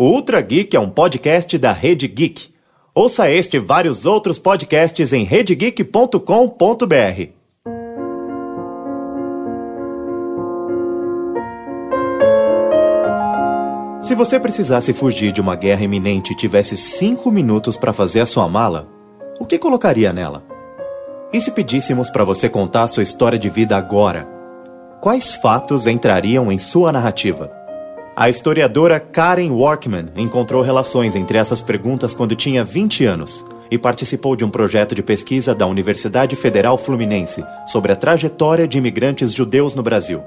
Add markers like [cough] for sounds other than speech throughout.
O Ultra Geek é um podcast da Rede Geek. Ouça este e vários outros podcasts em redegeek.com.br. Se você precisasse fugir de uma guerra iminente e tivesse cinco minutos para fazer a sua mala, o que colocaria nela? E se pedíssemos para você contar sua história de vida agora? Quais fatos entrariam em sua narrativa? A historiadora Karen Workman encontrou relações entre essas perguntas quando tinha 20 anos e participou de um projeto de pesquisa da Universidade Federal Fluminense sobre a trajetória de imigrantes judeus no Brasil.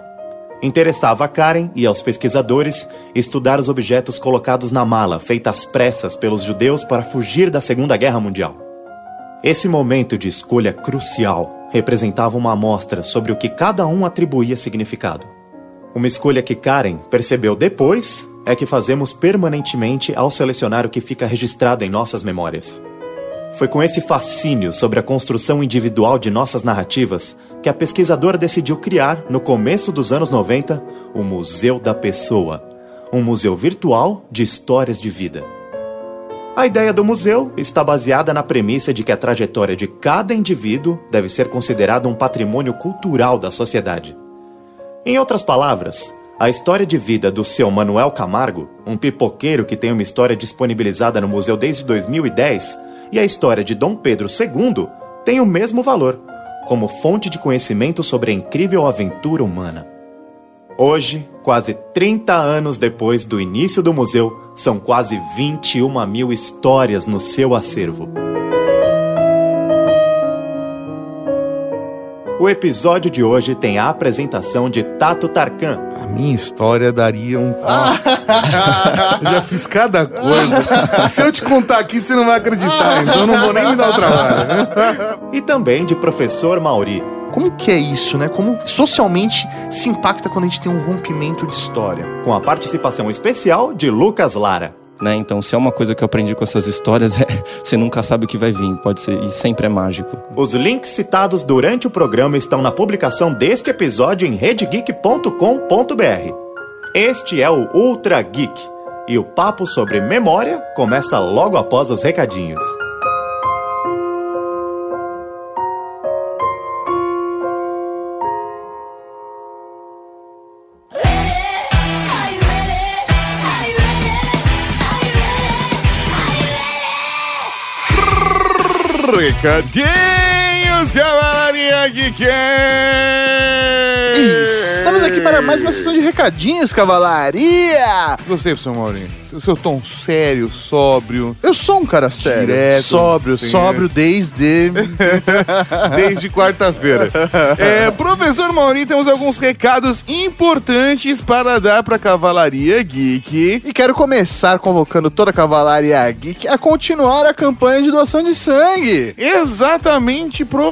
Interessava a Karen e aos pesquisadores estudar os objetos colocados na mala feita às pressas pelos judeus para fugir da Segunda Guerra Mundial. Esse momento de escolha crucial representava uma amostra sobre o que cada um atribuía significado. Uma escolha que Karen percebeu depois é que fazemos permanentemente ao selecionar o que fica registrado em nossas memórias. Foi com esse fascínio sobre a construção individual de nossas narrativas que a pesquisadora decidiu criar, no começo dos anos 90, o Museu da Pessoa um museu virtual de histórias de vida. A ideia do museu está baseada na premissa de que a trajetória de cada indivíduo deve ser considerada um patrimônio cultural da sociedade. Em outras palavras, a história de vida do seu Manuel Camargo, um pipoqueiro que tem uma história disponibilizada no museu desde 2010, e a história de Dom Pedro II têm o mesmo valor, como fonte de conhecimento sobre a incrível aventura humana. Hoje, quase 30 anos depois do início do museu, são quase 21 mil histórias no seu acervo. O episódio de hoje tem a apresentação de Tato Tarkan. A minha história daria um. eu já fiz cada coisa. Se eu te contar aqui, você não vai acreditar, então eu não vou nem me dar o trabalho. e também de professor Mauri. Como que é isso, né? Como socialmente se impacta quando a gente tem um rompimento de história? Com a participação especial de Lucas Lara. Né? Então, se é uma coisa que eu aprendi com essas histórias, [laughs] é você nunca sabe o que vai vir, pode ser e sempre é mágico. Os links citados durante o programa estão na publicação deste episódio em redegeek.com.br. Este é o Ultra Geek e o papo sobre memória começa logo após os recadinhos. Cadê? de Cavalaria Geek! Estamos aqui para mais uma sessão de recadinhos, Cavalaria! Gostei, professor Maurinho. O seu tom sério, sóbrio. Eu sou um cara sério. Direto, sóbrio, sim. sóbrio desde. [laughs] Desde quarta-feira. É, professor Maurinho, temos alguns recados importantes para dar para a Cavalaria Geek. E quero começar convocando toda a Cavalaria Geek a continuar a campanha de doação de sangue. Exatamente, professor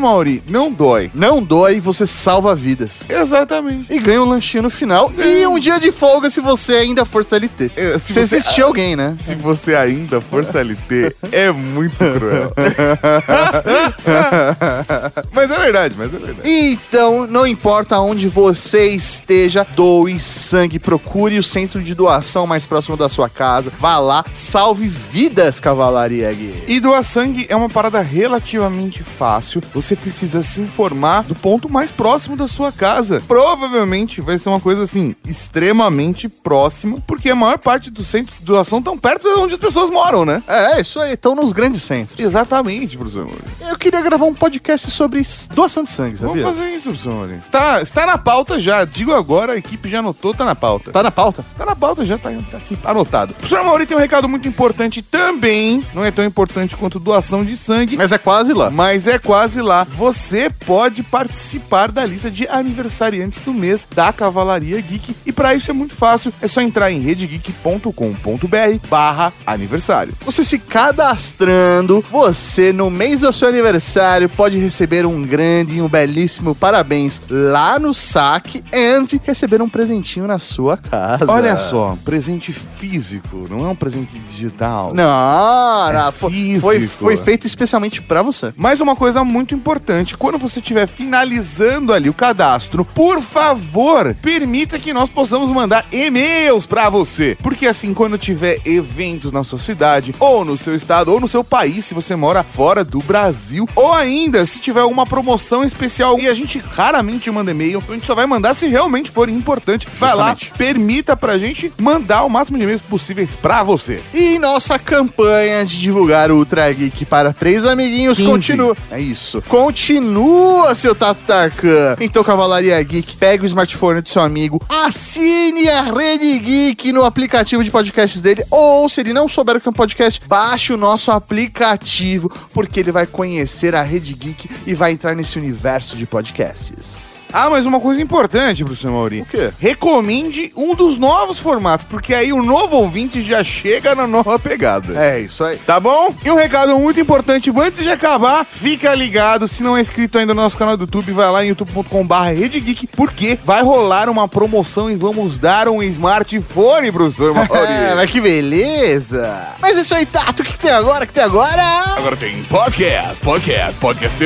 Mauri. Não dói. Não dói, você salva vidas. Exatamente. E ganha um lanchinho no final. E um dia de folga se você ainda for CLT. É, Se, você assistir alguém, né? Se você ainda for CLT, é muito cruel. [laughs] mas é verdade, mas é verdade. Então, não importa onde você esteja, doe sangue, procure o centro de doação mais próximo da sua casa. Vá lá, salve vidas, Cavalaria Geek. E doar sangue é uma parada relativamente fácil. Você precisa se informar do ponto mais próximo da sua casa. Provavelmente vai ser uma coisa assim, extremamente próxima, porque a maior parte dos centros de doação estão perto de onde as pessoas moram, né? É, isso aí, estão nos grandes centros. Exatamente, professor Maurício. Eu queria gravar um podcast sobre doação de sangue, sabia? Vamos fazer isso, professor Maurício. Está, está na pauta já. Digo agora, a equipe já anotou, tá na pauta. Tá na pauta? Tá na pauta, já tá, tá aqui anotado. Professor Mauri tem um recado muito importante também. Não é tão importante quanto doação de sangue. Mas é quase lá. Mas é quase lá. Você pode participar da lista de aniversariantes do mês da Cavalaria Geek. E para isso é muito fácil. É só entrar em redegeek.com.br barra aniversário. Você se cadastrando, você no mês do seu aniversário pode receber um grande e um belíssimo parabéns lá no saque and receber um presentinho na sua casa. Olha só, presente físico, não é um presente digital. Não, não É físico. foi, foi feito especialmente pra você. Mais uma coisa coisa muito importante, quando você estiver finalizando ali o cadastro, por favor, permita que nós possamos mandar e-mails para você. Porque assim, quando tiver eventos na sua cidade, ou no seu estado, ou no seu país, se você mora fora do Brasil, ou ainda se tiver uma promoção especial e a gente raramente manda e-mail, a gente só vai mandar se realmente for importante. Vai lá, permita pra gente mandar o máximo de e-mails possíveis pra você. E nossa campanha de divulgar o Ultra Geek para três amiguinhos 15. continua. É isso. Continua, seu Tato Tarkan. Então, Cavalaria Geek, pega o smartphone do seu amigo, assine a Rede Geek no aplicativo de podcasts dele, ou se ele não souber o que é um podcast, baixe o nosso aplicativo, porque ele vai conhecer a Rede Geek e vai entrar nesse universo de podcasts. Ah, mas uma coisa importante, professor Mauri. O quê? Recomende um dos novos formatos, porque aí o novo ouvinte já chega na nova pegada. É isso aí. Tá bom? E um recado muito importante, antes de acabar, fica ligado, se não é inscrito ainda no nosso canal do YouTube, vai lá em youtube.com.br RedeGeek, porque vai rolar uma promoção e vamos dar um smartphone, professor Mauri. É, [laughs] mas que beleza! Mas é isso aí, Tato, o que, que tem agora? O que tem agora? Agora tem podcast, podcast, podcast.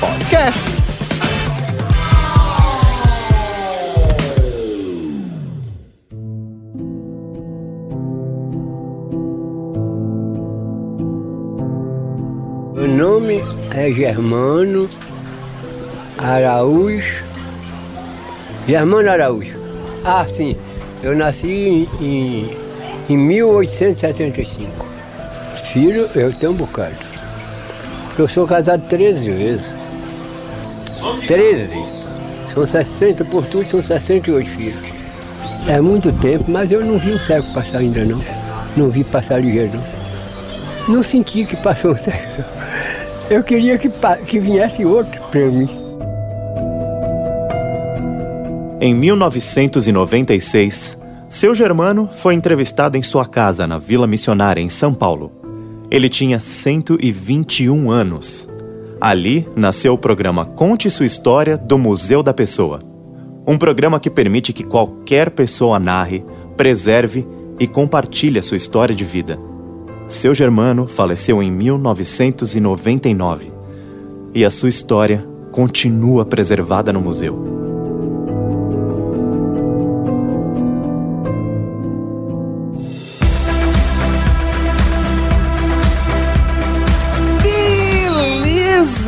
Podcast. É Germano Araújo. Germano Araújo. Ah, sim. Eu nasci em, em, em 1875. Filho, eu tenho um bocado. Eu sou casado 13 vezes. 13. São 60 por tudo, são 68 filhos. É muito tempo, mas eu não vi o século passar ainda não. Não vi passar ligeiro não. Não senti que passou um século. Eu queria que, que viesse outro para mim. Em 1996, seu Germano foi entrevistado em sua casa na Vila Missionária, em São Paulo. Ele tinha 121 anos. Ali nasceu o programa Conte Sua História do Museu da Pessoa. Um programa que permite que qualquer pessoa narre, preserve e compartilhe a sua história de vida. Seu Germano faleceu em 1999 e a sua história continua preservada no museu.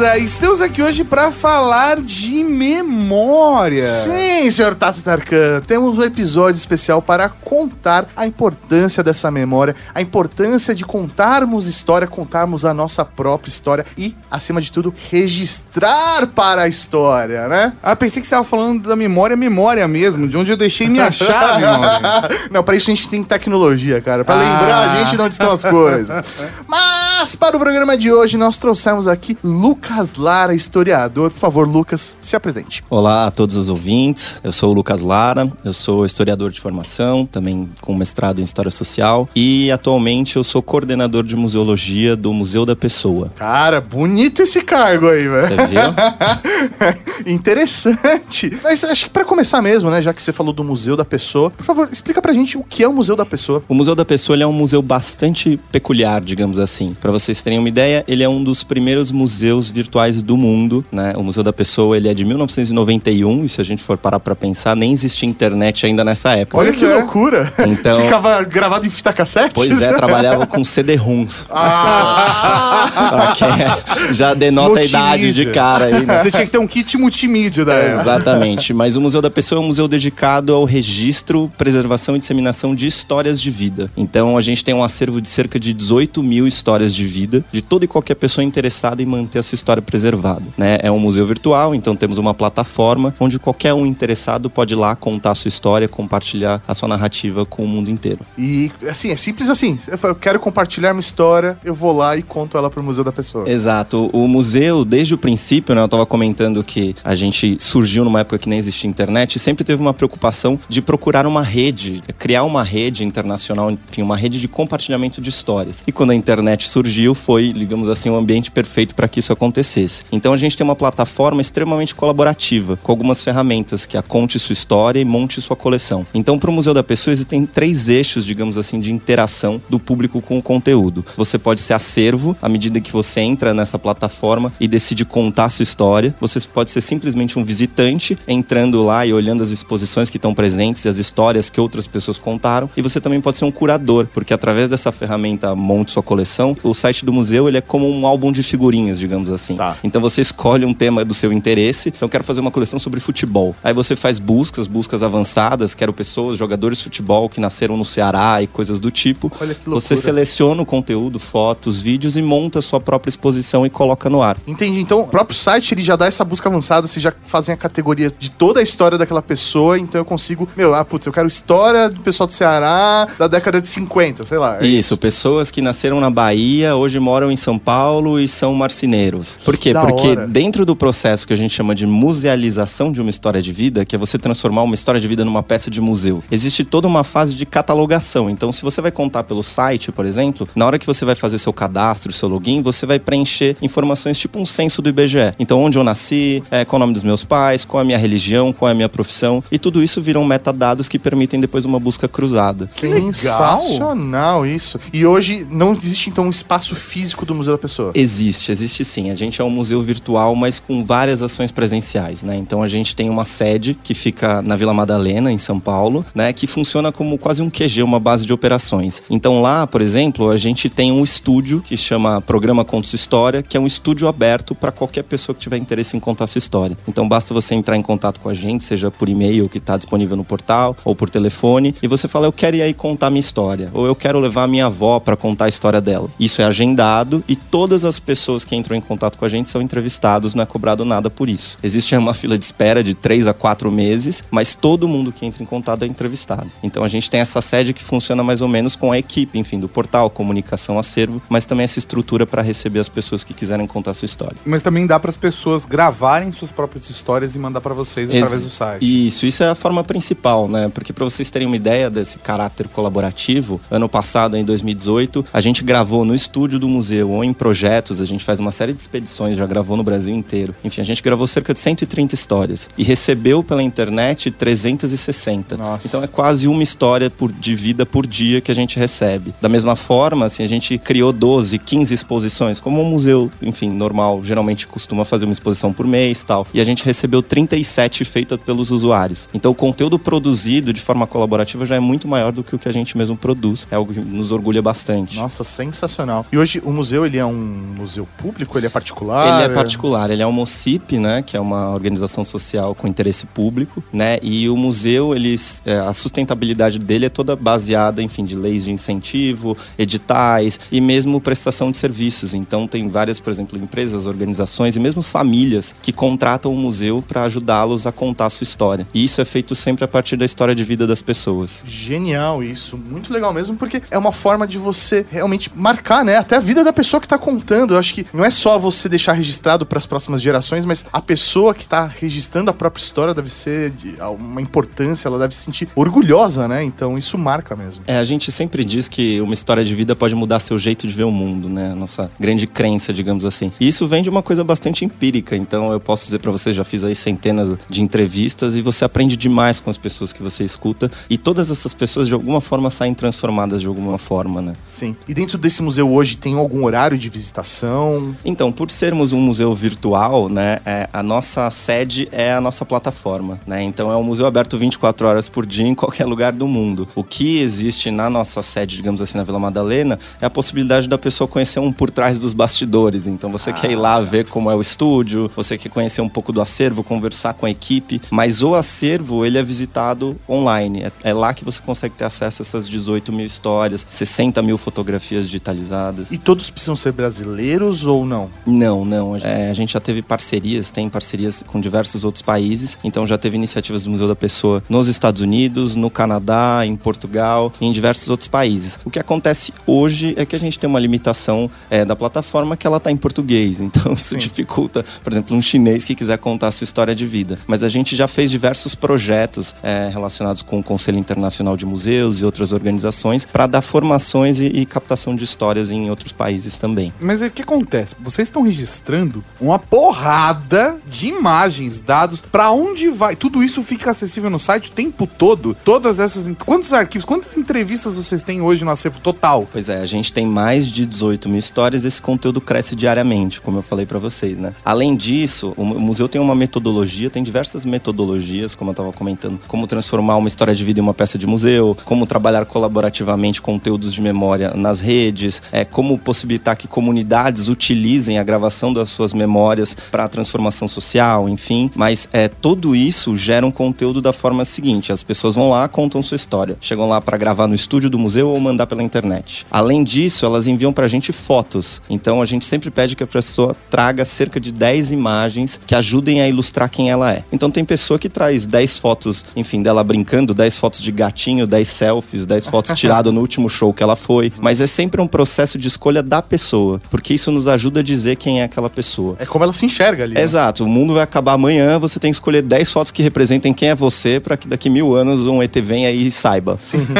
Beleza! Estamos aqui hoje para falar de memória. Sim, senhor Tato Tarkan, temos um episódio especial para contar a importância dessa memória, a importância de contarmos história, contarmos a nossa própria história e, acima de tudo, registrar para a história, né? Ah, pensei que você estava falando da memória, memória mesmo, de onde eu deixei minha [laughs] chave, mano. Não, para isso a gente tem tecnologia, cara, para Ah. lembrar a gente de onde estão as coisas. Mas [laughs] para o programa de hoje nós trouxemos aqui Lucas Lara, historiador. Por favor, Lucas, se apresente. Olá a todos os ouvintes, eu sou o Lucas Lara, eu sou historiador de formação, também com mestrado em História Social e atualmente eu sou coordenador de museologia do Museu da Pessoa. Cara, bonito esse cargo aí, velho. Você viu? [laughs] Interessante. Mas acho que pra começar mesmo, né, já que você falou do Museu da Pessoa, por favor, explica pra gente o que é o Museu da Pessoa. O Museu da Pessoa é um museu bastante peculiar, digamos assim. Para vocês terem uma ideia, ele é um dos primeiros museus virtuais do mundo, né? O Museu da Pessoa ele é de 1991 e se a gente for parar para pensar, nem existia internet ainda nessa época. Olha que é. loucura. Então- [laughs] Ficava gravado em fita cassete? Pois é, trabalhava com CD-ROMs. [laughs] Ah! Quem já denota a idade de Multimídia. cara aí, né? Você tinha que ter um kit multimídia da época. Exatamente. Mas o Museu da Pessoa é um museu dedicado ao registro, preservação e disseminação de histórias de vida. Então a gente tem um acervo de cerca de 18 mil histórias de vida de toda e qualquer pessoa interessada em manter a sua história preservada. Né? É um museu virtual, então temos uma plataforma onde qualquer um interessado pode ir lá contar a sua história, compartilhar a sua narrativa com o mundo inteiro. E, assim, é simples assim. Eu quero compartilhar uma história, eu vou lá e conto ela pro Museu da Pessoa. Exato. O museu, desde o princípio, né, eu estava comentando que a gente surgiu numa época que nem existia internet, sempre teve uma preocupação de procurar uma rede, criar uma rede internacional, enfim, uma rede de compartilhamento de histórias. E quando a internet surgiu, surgiu foi, digamos assim, um ambiente perfeito para que isso acontecesse. Então a gente tem uma plataforma extremamente colaborativa, com algumas ferramentas que a conte sua história e monte sua coleção. Então, para o Museu da Pessoa, existem três eixos, digamos assim, de interação do público com o conteúdo. Você pode ser acervo à medida que você entra nessa plataforma e decide contar sua história. Você pode ser simplesmente um visitante entrando lá e olhando as exposições que estão presentes e as histórias que outras pessoas contaram. E você também pode ser um curador, porque através dessa ferramenta Monte Sua Coleção, o site do museu ele é como um álbum de figurinhas, digamos assim. Tá. Então você escolhe um tema do seu interesse. Então eu quero fazer uma coleção sobre futebol. Aí você faz buscas, buscas avançadas, quero pessoas, jogadores de futebol que nasceram no Ceará e coisas do tipo. Olha que loucura. Você seleciona o conteúdo, fotos, vídeos e monta a sua própria exposição e coloca no ar. Entendi. Então, o próprio site ele já dá essa busca avançada, vocês já fazem a categoria de toda a história daquela pessoa, então eu consigo, meu, ah, putz, eu quero história do pessoal do Ceará da década de 50, sei lá. é Isso, pessoas que nasceram na Bahia, hoje moram em São Paulo e são marceneiros. Por quê? Da Porque hora. dentro do processo que a gente chama de musealização de uma história de vida, que é você transformar uma história de vida numa peça de museu, existe toda uma fase de catalogação. Então, se você vai contar pelo site, por exemplo, na hora que você vai fazer seu cadastro, seu login, você vai preencher informações tipo um censo do IBGE. Então, onde eu nasci, é, qual o nome dos meus pais, qual é a minha religião, qual é a minha profissão, e tudo isso viram metadados que permitem depois uma busca cruzada. Que sensacional isso. E hoje não existe então um espaço físico do Museu da Pessoa. Existe, existe sim. A gente é um museu virtual, mas com várias ações presenciais, né? Então a gente tem uma sede que fica na Vila Madalena, em São Paulo, né? Que funciona como quase um QG, uma base de operações. Então lá, por exemplo, a gente tem um estúdio que chama Programa Contos História, que é um estúdio aberto para qualquer pessoa que tiver interesse em contar sua história. Então basta você entrar em contato com a gente, seja por e-mail que está disponível no portal ou por telefone, e você fala: Eu quero ir aí contar minha história, ou eu quero levar minha avó para contar a história dela. Isso é agendado e todas as pessoas que entram em contato com a gente são entrevistados, não é cobrado nada por isso. Existe uma fila de espera de três a quatro meses, mas todo mundo que entra em contato é entrevistado. Então a gente tem essa sede que funciona mais ou menos com a equipe, enfim, do portal, comunicação, acervo, mas também essa estrutura para receber as pessoas que quiserem contar sua história. Mas também dá para as pessoas gravarem suas próprias histórias e mandar para vocês através Ex- do site. Isso, isso é a forma principal, né? Porque para vocês terem uma ideia desse caráter colaborativo, ano passado, em 2018, a gente gravou no estúdio do museu ou em projetos, a gente faz uma série de expedições, já gravou no Brasil inteiro. Enfim, a gente gravou cerca de 130 histórias e recebeu pela internet 360. Nossa. Então é quase uma história por, de vida por dia que a gente recebe. Da mesma forma, assim, a gente criou 12, 15 exposições, como um museu, enfim, normal, geralmente costuma fazer uma exposição por mês tal. E a gente recebeu 37 feitas pelos usuários. Então o conteúdo produzido de forma colaborativa já é muito maior do que o que a gente mesmo produz. É algo que nos orgulha bastante. Nossa, sensacional. E hoje o museu ele é um museu público, ele é particular? Ele é particular, ele é uma OCIP, né, que é uma organização social com interesse público, né, e o museu, eles, é, a sustentabilidade dele é toda baseada, enfim, de leis de incentivo, editais e mesmo prestação de serviços. Então tem várias, por exemplo, empresas, organizações e mesmo famílias que contratam o museu para ajudá-los a contar a sua história. E isso é feito sempre a partir da história de vida das pessoas. Genial isso, muito legal mesmo, porque é uma forma de você realmente marcar, né, até a vida da pessoa que tá contando. Eu acho que não é só você deixar registrado para as próximas gerações, mas a pessoa que tá registrando a própria história deve ser de uma importância, ela deve se sentir orgulhosa, né? Então isso marca mesmo. É, a gente sempre diz que uma história de vida pode mudar seu jeito de ver o mundo, né? Nossa grande crença, digamos assim. E isso vem de uma coisa bastante empírica. Então eu posso dizer pra você, já fiz aí centenas de entrevistas e você aprende demais com as pessoas que você escuta. E todas essas pessoas de alguma forma saem transformadas de alguma forma, né? Sim. E dentro desse museu hoje tem algum horário de visitação? Então, por sermos um museu virtual, né, é, a nossa sede é a nossa plataforma, né? Então é um museu aberto 24 horas por dia em qualquer lugar do mundo. O que existe na nossa sede, digamos assim, na Vila Madalena, é a possibilidade da pessoa conhecer um por trás dos bastidores. Então você quer ir lá ver como é o estúdio, você quer conhecer um pouco do acervo, conversar com a equipe, mas o acervo ele é visitado online. É, é lá que você consegue ter acesso a essas 18 mil histórias, 60 mil fotografias digitalizadas. E todos precisam ser brasileiros ou não? Não, não. É, a gente já teve parcerias, tem parcerias com diversos outros países. Então já teve iniciativas do Museu da Pessoa nos Estados Unidos, no Canadá, em Portugal e em diversos outros países. O que acontece hoje é que a gente tem uma limitação é, da plataforma que ela está em português. [laughs] Então isso Sim. dificulta, por exemplo, um chinês que quiser contar a sua história de vida. Mas a gente já fez diversos projetos é, relacionados com o Conselho Internacional de Museus e outras organizações para dar formações e, e captação de histórias em outros países também. Mas aí o que acontece? Vocês estão registrando uma porrada de imagens, dados, pra onde vai? Tudo isso fica acessível no site o tempo todo? Todas essas. Quantos arquivos, quantas entrevistas vocês têm hoje no acervo total? Pois é, a gente tem mais de 18 mil histórias, esse conteúdo cresce diariamente, como eu falei pra vocês, né? Além disso, o mu- o museu tem uma metodologia, tem diversas metodologias, como eu tava comentando, como transformar uma história de vida em uma peça de museu, como trabalhar colaborativamente conteúdos de memória nas redes, é, como possibilitar que comunidades utilizem a gravação das suas memórias para a transformação social, enfim. Mas é, tudo isso gera um conteúdo da forma seguinte: as pessoas vão lá, contam sua história, chegam lá para gravar no estúdio do museu ou mandar pela internet. Além disso, elas enviam pra gente fotos. Então a gente sempre pede que a pessoa traga cerca de 10 imagens que ajudem a ilustrar quem ela é. Então tem pessoa que traz 10 fotos, enfim, dela brincando, 10 fotos de gatinho, 10 selfies, 10 fotos [laughs] tiradas no último show que ela foi. Mas é sempre um processo de escolha da pessoa, porque isso nos ajuda a dizer quem é aquela pessoa. É como ela se enxerga ali. né? Exato, o mundo vai acabar amanhã, você tem que escolher 10 fotos que representem quem é você para que daqui mil anos um ET venha e saiba.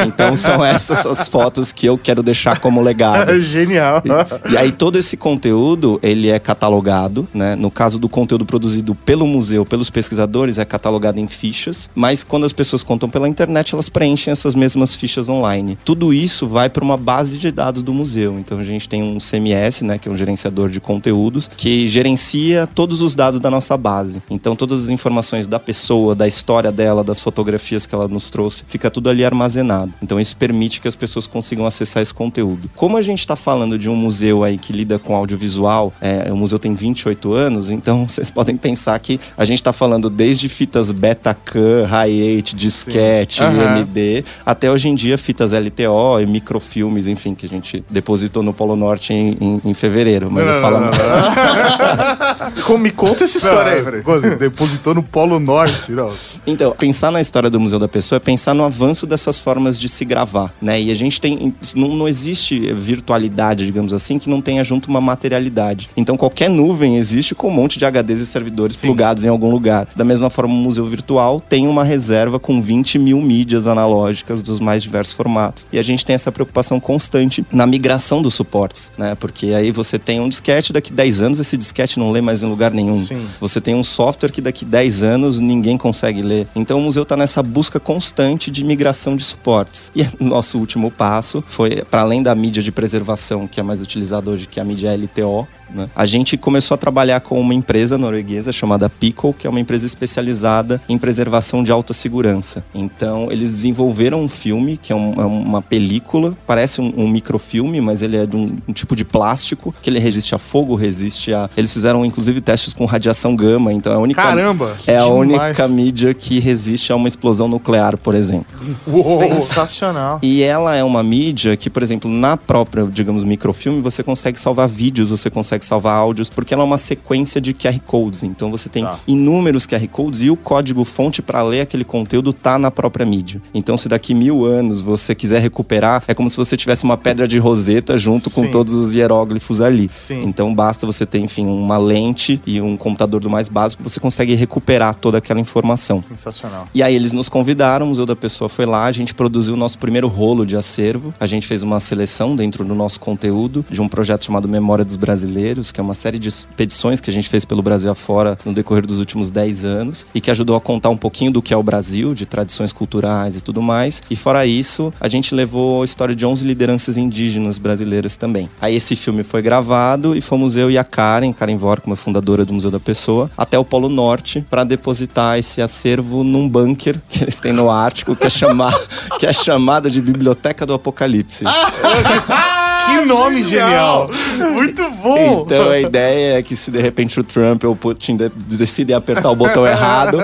Então são [laughs] essas as fotos que eu quero deixar como legado. [laughs] Genial. E aí todo esse conteúdo, ele é catalogado, né? No caso do conteúdo produzido pelo museu, pelos pesquisadores, é catalogado em fichas, mas quando as pessoas contam pela internet, elas preenchem essas mesmas fichas online. Tudo isso vai para uma base de dados do museu. Então a gente tem um CMS, né, que é um gerenciador de conteúdos, que gerencia todos os dados da nossa base. Então todas as informações da pessoa, da história dela, das fotografias que ela nos trouxe, fica tudo ali armazenado. Então isso permite que as pessoas consigam acessar esse conteúdo. Como a gente está falando de um museu aí que lida com audiovisual, é, o museu tem 28 anos, então [laughs] vocês podem pensar que a gente está falando desde fitas Betacam, Hi8, disquete, Aham. MD, até hoje em dia fitas LTO e microfilmes, enfim, que a gente depositou no Polo Norte em, em- em fevereiro. Mas eu falo [laughs] Como- Me conta essa história aí, peraí. peraí. Depositou no Polo Norte, não. Então, pensar na história do Museu da Pessoa é pensar no avanço dessas formas de se gravar, né? E a gente tem. Não, não existe virtualidade, digamos assim, que não tenha junto uma materialidade. Então, qualquer nuvem existe com um monte de HDs e servidores plugados em algum lugar. Da mesma forma, o museu virtual tem uma reserva com 20 mil mídias analógicas dos mais diversos formatos. E a gente tem essa preocupação constante na migração dos suportes, né? Porque aí você tem um disquete, daqui 10 anos esse disquete não lê mais em lugar nenhum. Sim. Você tem um software que daqui 10 anos ninguém consegue ler. Então o museu está nessa busca constante de migração de suportes. E [laughs] o nosso último passo foi, para além da mídia de preservação, que é mais utilizada hoje, que é a mídia LTO, né? A gente começou a trabalhar com uma empresa norueguesa chamada Pico, que é uma empresa especializada em preservação de alta segurança. Então, eles desenvolveram um filme, que é, um- é uma película, parece um, um microfilme, mas ele é de um, um tipo de plástico, que ele resiste a fogo, resiste a... Eles fizeram, inclusive, testes com radiação gama, então é a única... Caramba! É a única mídia que resiste a uma explosão nuclear, por exemplo. Uou. Sensacional. E ela é uma mídia que, por exemplo, na própria, digamos, microfilme, você consegue salvar vídeos, você consegue salvar áudios, porque ela é uma sequência de QR Codes. Então você tem Tá. inúmeros QR Codes e o código fonte para ler aquele conteúdo tá na própria mídia. Então, se daqui mil anos você quiser recuperar, é como se você tivesse uma pedra de roseta junto com Sim. todos os hieróglifos ali. Sim. Então basta você ter, enfim, uma lente e um computador do mais básico, você consegue recuperar toda aquela informação. Sensacional. E aí eles nos convidaram, o Museu da Pessoa foi lá, a gente produziu o nosso primeiro rolo de acervo. A gente fez uma seleção dentro do nosso conteúdo de um projeto chamado Memória dos Brasileiros, que é uma série de expedições que a gente fez pelo Brasil afora no decorrer dos últimos 10 anos e que ajudou a contar um pouquinho do que é o Brasil, de tradições culturais e tudo mais. E fora isso, a gente levou a história de 11 lideranças indígenas brasileiras também. Aí esse filme foi gravado e fomos eu e a Karen, Karen Vorkman, fundadora do Museu da Pessoa, até o Polo Norte para depositar esse acervo num bunker que eles têm no Ártico, que é, chamar, [laughs] que é chamada de Biblioteca do Apocalipse. [laughs] Que nome genial! Muito bom! Então a ideia é que se de repente o Trump ou o Putin de- decidem apertar o botão errado,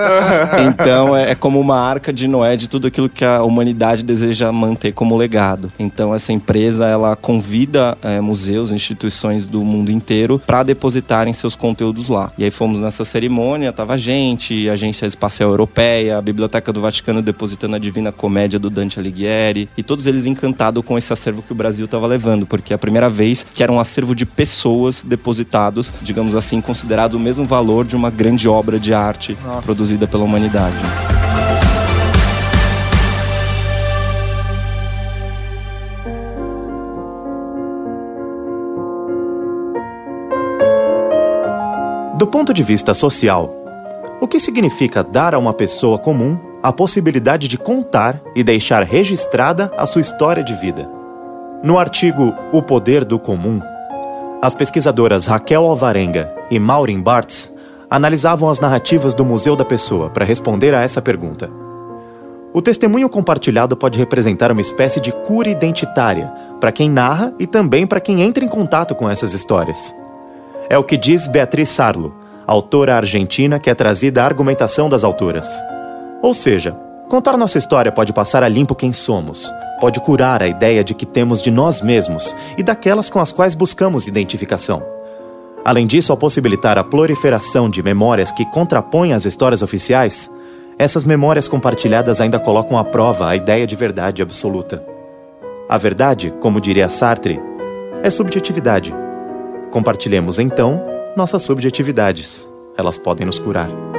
então é, é como uma arca de Noé de tudo aquilo que a humanidade deseja manter como legado. Então essa empresa ela convida é, museus, instituições do mundo inteiro para depositarem seus conteúdos lá. E aí fomos nessa cerimônia, tava a gente, a Agência Espacial Europeia, a Biblioteca do Vaticano depositando a Divina Comédia do Dante Alighieri, e todos eles encantados com esse acervo que o Brasil estava levando, porque é a primeira vez que era um acervo de pessoas depositados, digamos assim, considerado o mesmo valor de uma grande obra de arte Nossa. produzida pela humanidade. Do ponto de vista social, o que significa dar a uma pessoa comum a possibilidade de contar e deixar registrada a sua história de vida? No artigo O Poder do Comum, as pesquisadoras Raquel Alvarenga e Maureen Bartz analisavam as narrativas do Museu da Pessoa para responder a essa pergunta. O testemunho compartilhado pode representar uma espécie de cura identitária para quem narra e também para quem entra em contato com essas histórias. É o que diz Beatriz Sarlo, autora argentina que é trazida à argumentação das autoras. Ou seja, contar nossa história pode passar a limpo quem somos, pode curar a ideia de que temos de nós mesmos e daquelas com as quais buscamos identificação. Além disso, ao possibilitar a proliferação de memórias que contrapõem as histórias oficiais, essas memórias compartilhadas ainda colocam à prova a ideia de verdade absoluta. A verdade, como diria Sartre, é subjetividade. Compartilhemos então nossas subjetividades. Elas podem nos curar.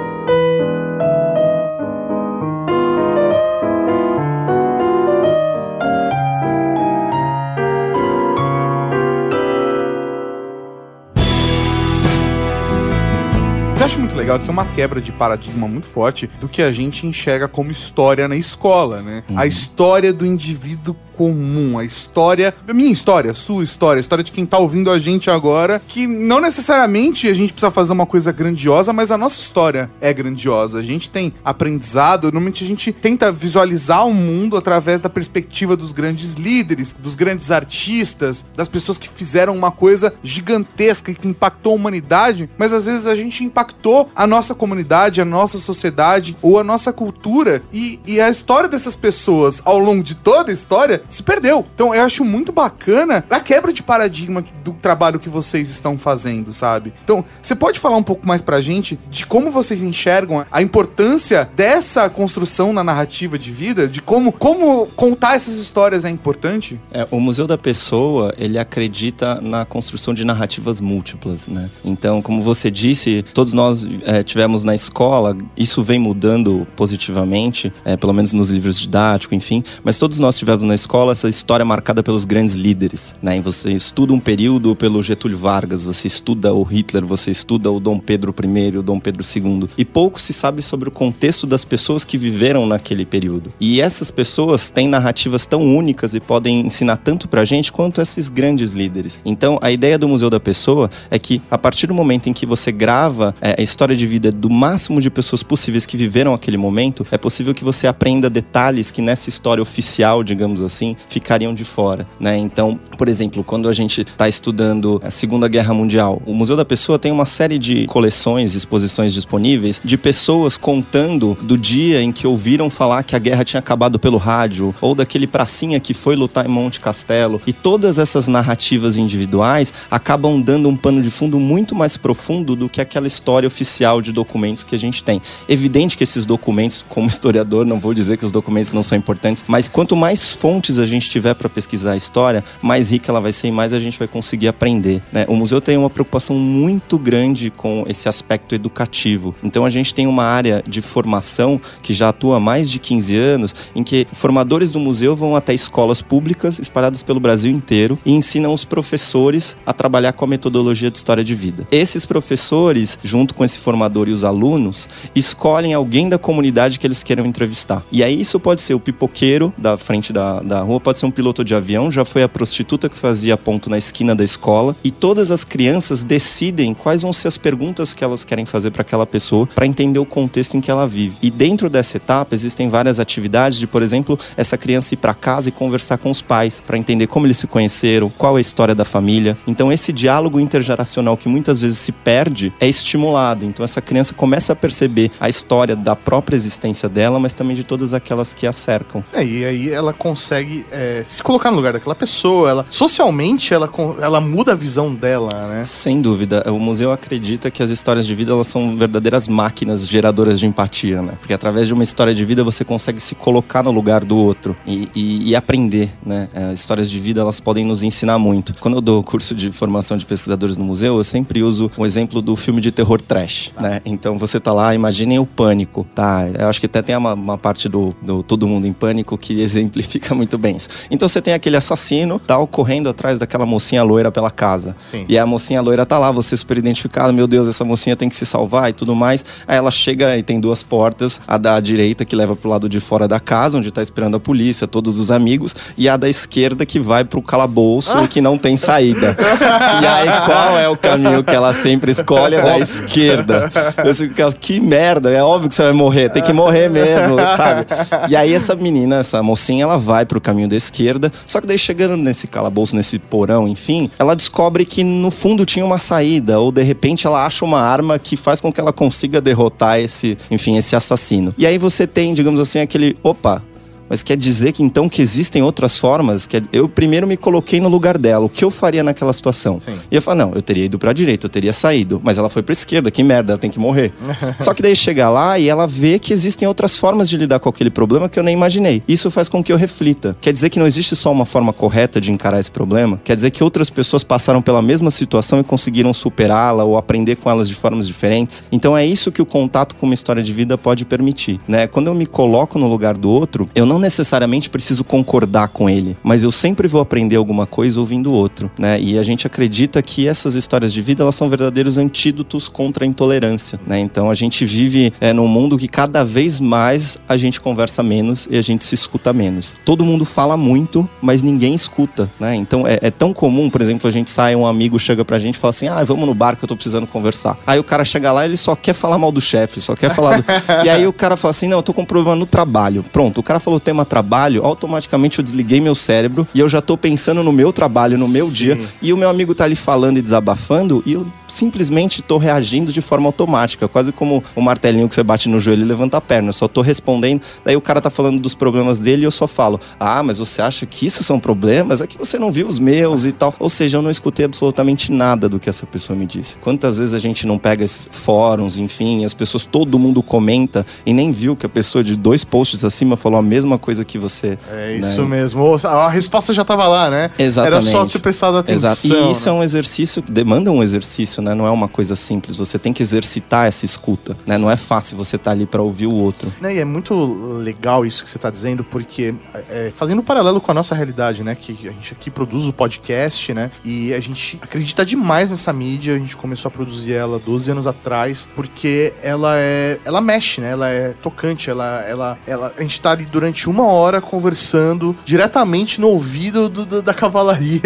Legal que é uma quebra de paradigma muito forte do que a gente enxerga como história na escola, né? A história do indivíduo comum, a história, a minha história, a sua história, a história de quem tá ouvindo a gente agora, que não necessariamente a gente precisa fazer uma coisa grandiosa, mas a nossa história é grandiosa. A gente tem aprendizado, normalmente a gente tenta visualizar o mundo através da perspectiva dos grandes líderes, dos grandes artistas, das pessoas que fizeram uma coisa gigantesca que impactou a humanidade, mas às vezes a gente impactou a nossa comunidade, a nossa sociedade ou a nossa cultura e, e a história dessas pessoas ao longo de toda a história se perdeu. Então eu acho muito bacana a quebra de paradigma do trabalho que vocês estão fazendo, sabe? Então, você pode falar um pouco mais pra gente de como vocês enxergam a importância dessa construção na narrativa de vida, de como, como contar essas histórias é importante? É, o Museu da Pessoa, ele acredita na construção de narrativas múltiplas, né? Então, como você disse, todos nós é, tivemos na escola, isso vem mudando positivamente, é, pelo menos nos livros didáticos, enfim, mas todos nós tivemos na escola essa história marcada pelos grandes líderes, né? E você estuda um período pelo Getúlio Vargas, você estuda o Hitler, você estuda o Dom Pedro I, o Dom Pedro II, e pouco se sabe sobre o contexto das pessoas que viveram naquele período. E essas pessoas têm narrativas tão únicas e podem ensinar tanto pra gente quanto esses grandes líderes. Então, a ideia do Museu da Pessoa é que a partir do momento em que você grava é, a história de vida do máximo de pessoas possíveis que viveram aquele momento, é possível que você aprenda detalhes que nessa história oficial, digamos assim, ficariam de fora, né? Então, por exemplo, quando a gente está estudando a Segunda Guerra Mundial, o Museu da Pessoa tem uma série de coleções, exposições disponíveis de pessoas contando do dia em que ouviram falar que a guerra tinha acabado pelo rádio, ou daquele pracinha que foi lutar em Monte Castelo. E todas essas narrativas individuais acabam dando um pano de fundo muito mais profundo do que aquela história oficial de documentos que a gente tem. Evidente que esses documentos, como historiador, não vou dizer que os documentos não são importantes, mas quanto mais fontes a gente tiver para pesquisar a história, mais rica ela vai ser e mais a gente vai conseguir aprender. Né? O museu tem uma preocupação muito grande com esse aspecto educativo. Então a gente tem uma área de formação que já atua há mais de 15 anos, em que formadores do museu vão até escolas públicas espalhadas pelo Brasil inteiro e ensinam os professores a trabalhar com a metodologia de história de vida. Esses professores, junto com esse formador e os alunos, escolhem alguém da comunidade que eles queiram entrevistar. E aí isso pode ser o pipoqueiro da frente da, da rua, pode ser um piloto de avião, já foi a prostituta que fazia ponto na esquina da escola. E todas as crianças decidem quais vão ser as perguntas que elas querem fazer para aquela pessoa para entender o contexto em que ela vive. E dentro dessa etapa existem várias atividades de, por exemplo, essa criança ir para casa e conversar com os pais para entender como eles se conheceram, qual é a história da família. Então esse diálogo intergeracional que muitas vezes se perde é estimulado. Então essa criança começa a perceber a história da própria existência dela, mas também de todas aquelas que a cercam. É, e aí ela consegue é, se colocar no lugar daquela pessoa. Ela, socialmente, ela, ela muda a visão dela, né? Sem dúvida, o museu acredita que as histórias de vida elas são verdadeiras máquinas geradoras de empatia, né? Porque através de uma história de vida você consegue se colocar no lugar do outro e, e- e aprender, né? É, histórias de vida elas podem nos ensinar muito. Quando eu dou curso de formação de pesquisadores no museu, eu sempre uso o exemplo do filme de terror trash, né? Então você tá lá, imaginem o pânico, tá? Eu acho que até tem uma, uma parte do, do Todo Mundo em Pânico que [laughs] exemplifica muito isso. Então você tem aquele assassino, tal, correndo atrás daquela mocinha loira pela casa. Sim. E a mocinha loira tá lá, você super identificado, meu Deus, essa mocinha tem que se salvar e tudo mais. Aí ela chega e tem duas portas, a da direita que leva pro lado de fora da casa, onde tá esperando a polícia, todos os amigos, e a da esquerda que vai pro calabouço e que não tem saída. [laughs] e aí qual é o caminho que ela sempre escolhe? É da esquerda. Eu fico, que merda, é óbvio que você vai morrer, tem que morrer mesmo, sabe? E aí essa menina, essa mocinha, ela vai pro caminho da esquerda, só que daí chegando nesse calabouço, nesse porão, enfim, ela descobre que no fundo tinha uma saída, ou de repente ela acha uma arma que faz com que ela consiga derrotar esse, enfim, esse assassino. E aí você tem, digamos assim, aquele, opa, mas quer dizer que então que existem outras formas? Que eu primeiro me coloquei no lugar dela. O que eu faria naquela situação? Sim. E eu falo, não, eu teria ido pra direita, eu teria saído. Mas ela foi pra esquerda, que merda, ela tem que morrer. [laughs] Só que daí chega lá e ela vê que existem outras formas de lidar com aquele problema que eu nem imaginei. Isso faz com que eu reflita. Quer dizer que não existe só uma forma correta de encarar esse problema? Quer dizer que outras pessoas passaram pela mesma situação e conseguiram superá-la ou aprender com elas de formas diferentes? Então é isso que o contato com uma história de vida pode permitir, né? Quando eu me coloco no lugar do outro, eu não necessariamente preciso concordar com ele, mas eu sempre vou aprender alguma coisa ouvindo o outro, né? E a gente acredita que essas histórias de vida elas são verdadeiros antídotos contra a intolerância, né? Então a gente vive é, num mundo que cada vez mais a gente conversa menos e a gente se escuta menos. Todo mundo fala muito, mas ninguém escuta, né? Então é, é tão comum, por exemplo, a gente sai, um amigo chega pra gente e fala assim: ah, vamos no bar que eu tô precisando conversar. Aí o cara chega lá ele só quer falar mal do chefe, só quer falar do... [laughs] E aí o cara fala assim: não, eu tô com um problema no trabalho. Pronto, o cara falou tema trabalho, automaticamente eu desliguei meu cérebro e eu já tô pensando no meu trabalho, no meu dia. E o meu amigo tá ali falando e desabafando e eu simplesmente tô reagindo de forma automática, quase como o martelinho que você bate no joelho e levanta a perna. Eu só tô respondendo. Daí o cara tá falando dos problemas dele e eu só falo: Ah, mas você acha que isso são problemas? É que você não viu os meus e tal. Ou seja, eu não escutei absolutamente nada do que essa pessoa me disse. Quantas vezes a gente não pega esses fóruns, enfim, as pessoas, todo mundo comenta e nem viu que a pessoa de dois posts acima falou a mesma coisa que você. É né? isso mesmo. Ou, A resposta já tava lá, né? Exatamente. Era só ter prestado atenção. Exato. E isso né? é um exercício, demanda um exercício, né? Não é uma coisa simples. Você tem que exercitar essa escuta, né? Não é fácil você estar ali para ouvir o outro. Né, E é muito legal isso que você está dizendo, porque é, fazendo um paralelo com a nossa realidade, né? Que a gente aqui produz o podcast, né? E a gente acredita demais nessa mídia. A gente começou a produzir ela 12 anos atrás, porque ela é. Ela mexe, né? Ela é tocante. Ela, ela, ela, a gente tá ali durante uma hora conversando diretamente no ouvido do- do- da cavalaria.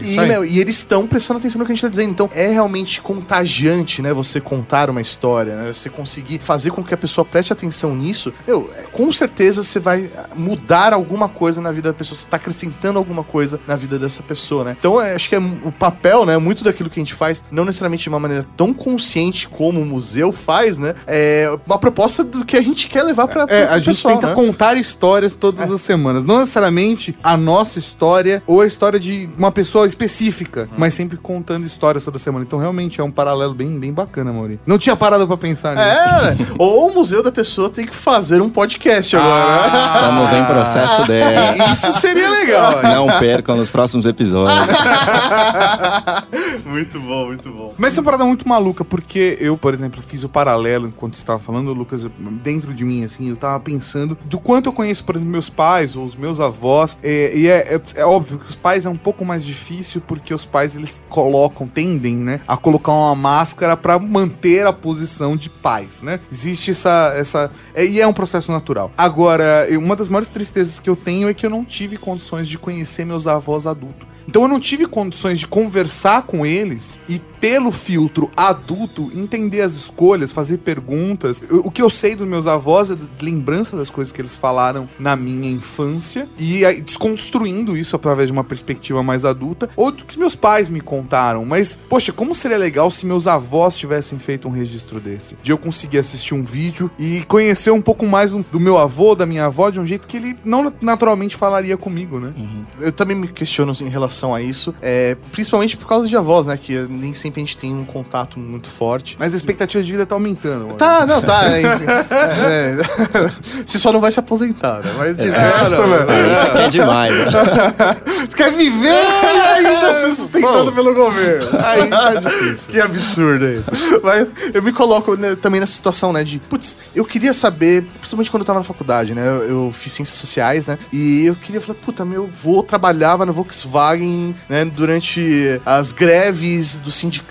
E, meu, e eles estão prestando atenção no que a gente tá dizendo. Então é realmente contagiante, né? Você contar uma história, né? Você conseguir fazer com que a pessoa preste atenção nisso. Meu, é, com certeza você vai mudar alguma coisa na vida da pessoa. Você tá acrescentando alguma coisa na vida dessa pessoa, né? Então é, acho que é o papel, né? Muito daquilo que a gente faz, não necessariamente de uma maneira tão consciente como o museu faz, né? É uma proposta do que a gente quer levar pra, É, a gente pessoal, tenta né? contar histórias todas as semanas. Não necessariamente a nossa história ou a história de uma pessoa específica, Uhum. mas sempre contando histórias toda semana. Então, realmente, é um paralelo bem, bem bacana, Mauri. Não tinha parado pra pensar nisso. É, ou o museu da pessoa tem que fazer um podcast agora, né? Estamos em processo de. [laughs] Isso seria legal. é. Não percam nos próximos episódios. [laughs] muito bom, muito bom. Mas isso é uma parada muito maluca, porque eu, por exemplo, fiz o paralelo enquanto você estava falando, Lucas, dentro de mim, assim, eu tava pensando do quanto eu conheço, por exemplo, meus pais ou os meus avós. é, e é, é- é óbvio que os pais é um pouco mais difícil, porque os pais eles colocam, tendem, né, a colocar uma máscara pra manter a posição de pais, né? Existe essa. essa é, e é um processo natural. Agora, uma das maiores tristezas que eu tenho é que eu não tive condições de conhecer meus avós adultos. Então eu não tive condições de conversar com eles e pelo filtro adulto entender as escolhas, fazer perguntas. O que eu sei dos meus avós é lembrança das coisas que eles falaram na minha infância e desconstruindo isso através de uma perspectiva mais adulta ou do que meus pais me contaram. Mas poxa, como seria legal se meus avós tivessem feito um registro desse? De eu conseguir assistir um vídeo e conhecer um pouco mais do meu avô, da minha avó de um jeito que ele não naturalmente falaria comigo, né? Eu também me questiono em relação a isso, é, principalmente por causa de avós, né? Que nem sempre sempre a gente tem um contato muito forte. Mas a expectativa de vida tá aumentando. mano. Tá, não, tá. [laughs] é. É, é. Você só não vai se aposentar, né? Mas de resto, não, mano. É, isso aqui é demais. né? [laughs] Você quer viver e ainda ser [laughs] sustentado pelo governo. Aí tá difícil. Que absurdo é isso. Mas eu me coloco né, também nessa situação, né? De, putz, eu queria saber, principalmente quando eu tava na faculdade, né? Eu, eu fiz ciências sociais, né? E eu queria falar, puta, meu avô trabalhava na Volkswagen, né? Durante as greves do sindicato.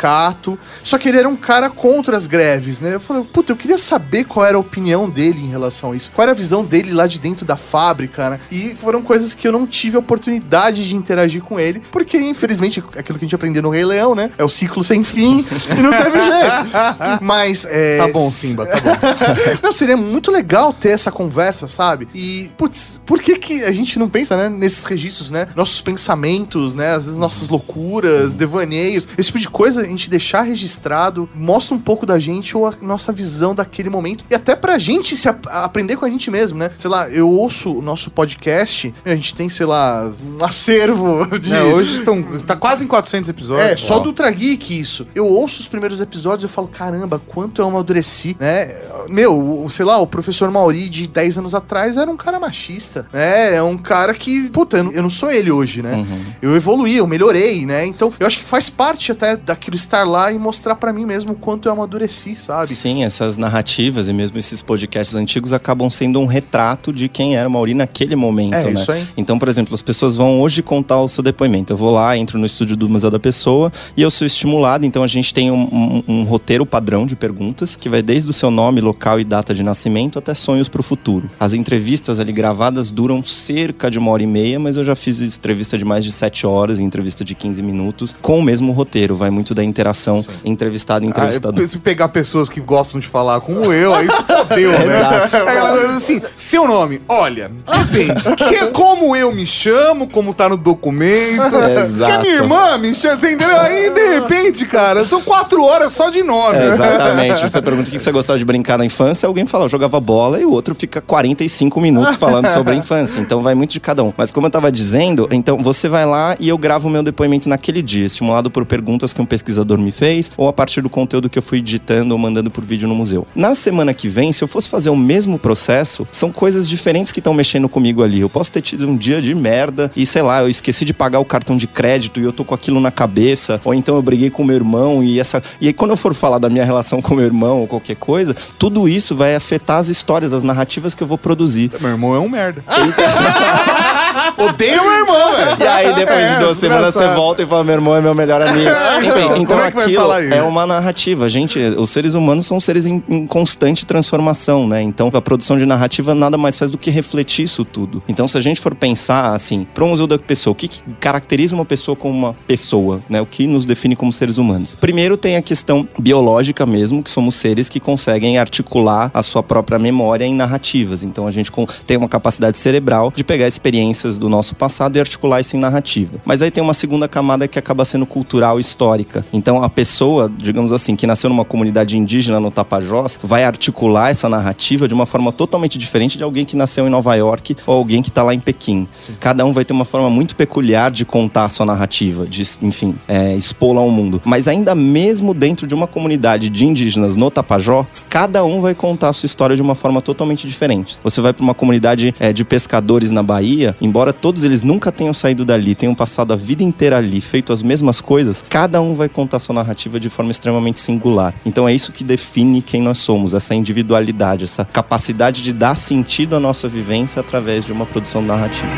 Só que ele era um cara contra as greves, né? Eu falei, puta, eu queria saber qual era a opinião dele em relação a isso. Qual era a visão dele lá de dentro da fábrica, né? E foram coisas que eu não tive a oportunidade de interagir com ele, porque infelizmente aquilo que a gente aprendeu no Rei Leão, né? É o ciclo sem fim e não teve jeito. [laughs] Mas é. Tá bom, Simba, tá bom. [laughs] Não, seria muito legal ter essa conversa, sabe? E, putz, por que que a gente não pensa, né, nesses registros, né? Nossos pensamentos, né? Às vezes nossas loucuras, devaneios, esse tipo de coisa, a gente deixar registrado, mostra um pouco da gente ou a nossa visão daquele momento. E até pra gente se ap- aprender com a gente mesmo, né? Sei lá, eu ouço o nosso podcast, a gente tem, sei lá, um acervo de... É, hoje estão. Tá quase em 400 episódios. É, só do Ultra Geek isso. Eu ouço os primeiros episódios e eu falo, caramba, quanto eu amadureci, né? Meu, sei lá, o professor Mauri de 10 anos atrás era um cara machista, né? É um cara que, puta, eu não, sou ele hoje, né? Uhum. Eu evoluí, eu melhorei, né? Então, eu acho que faz parte até daquilo estar lá e mostrar pra mim mesmo o quanto eu amadureci, sabe? Sim, essas narrativas e mesmo esses podcasts antigos acabam sendo um retrato de quem era o Mauri naquele momento, É, né? isso aí. Então, por exemplo, as pessoas vão hoje contar o seu depoimento. Eu vou lá, entro no estúdio do Museu da Pessoa e eu sou estimulado. Então, a gente tem um, um- um roteiro padrão de perguntas que vai desde o seu nome, local e data de nascimento até sonhos para o futuro. As entrevistas ali gravadas duram cerca de uma hora e meia, mas eu já fiz entrevista de mais de sete horas, entrevista de 15 minutos, com o mesmo roteiro. Vai muito da interação entrevistado e Ah, entrevistador. se pegar pessoas que gostam de falar como eu, aí fodeu, né? Exato. É aquela coisa assim, seu nome, olha, depende. Que, como eu me chamo, como tá no documento. Exato. Que minha irmã me chama, você entendeu? Aí, de repente, cara, são quatro horas só de nome. É, exatamente. Você pergunta o que você gostava de brincar na infância, alguém fala, eu jogava bola, e o outro fica 45 minutos falando sobre a infância. Então vai muito de cada um. Mas como eu tava dizendo, então você vai lá e eu gravo o meu depoimento naquele dia, estimulado por perguntas que um pesquisador me fez, ou a partir do conteúdo que eu fui digitando ou mandando por vídeo no museu. Na semana que vem, se eu fosse fazer o mesmo processo, são coisas diferentes que estão mexendo comigo ali. Eu posso ter tido um dia de merda e, sei lá, eu esqueci de pagar o cartão de crédito e eu tô com aquilo na cabeça, ou então eu briguei com meu irmão e essa. E aí, quando eu for falar da minha relação com meu irmão ou qualquer coisa, tudo isso vai afetar as histórias, as narrativas que eu vou produzir. Meu irmão é um merda. [laughs] Odeio meu irmão, [laughs] velho. E aí, depois É, de duas semanas, você volta e fala: meu irmão é meu melhor amigo. [laughs] Enfim, então, então como é aquilo é uma narrativa. Gente, os seres humanos são seres em, em constante transformação, né? Então, a produção de narrativa nada mais faz do que refletir isso tudo. Então, se a gente for pensar assim, para o Museu da Pessoa, o que, que caracteriza uma pessoa como uma pessoa, né? O que nos define como seres humanos? Primeiro, tem a questão biológica mesmo, que somos seres que conseguem articular a sua própria memória em narrativas. Então, a gente tem uma capacidade cerebral de pegar experiências do nosso passado e articular isso em narrativa. Mas aí tem uma segunda camada que acaba sendo cultural e histórica. Então a pessoa, digamos assim, que nasceu numa comunidade indígena no Tapajós, vai articular essa narrativa de uma forma totalmente diferente de alguém que nasceu em Nova York ou alguém que está lá em Pequim. Cada um vai ter uma forma muito peculiar de contar a sua narrativa, de, enfim, é, expô-la ao mundo. Mas ainda mesmo dentro de uma comunidade de indígenas no Tapajós, cada um vai contar a sua história de uma forma totalmente diferente. Você vai para uma comunidade é, de pescadores na Bahia, embora todos eles nunca tenham saído dali, tenham passado a vida inteira ali, feito as mesmas coisas, cada um vai contar sua narrativa de forma extremamente singular. Então é isso que define quem nós somos, essa individualidade, essa capacidade de dar sentido à nossa vivência através de uma produção narrativa.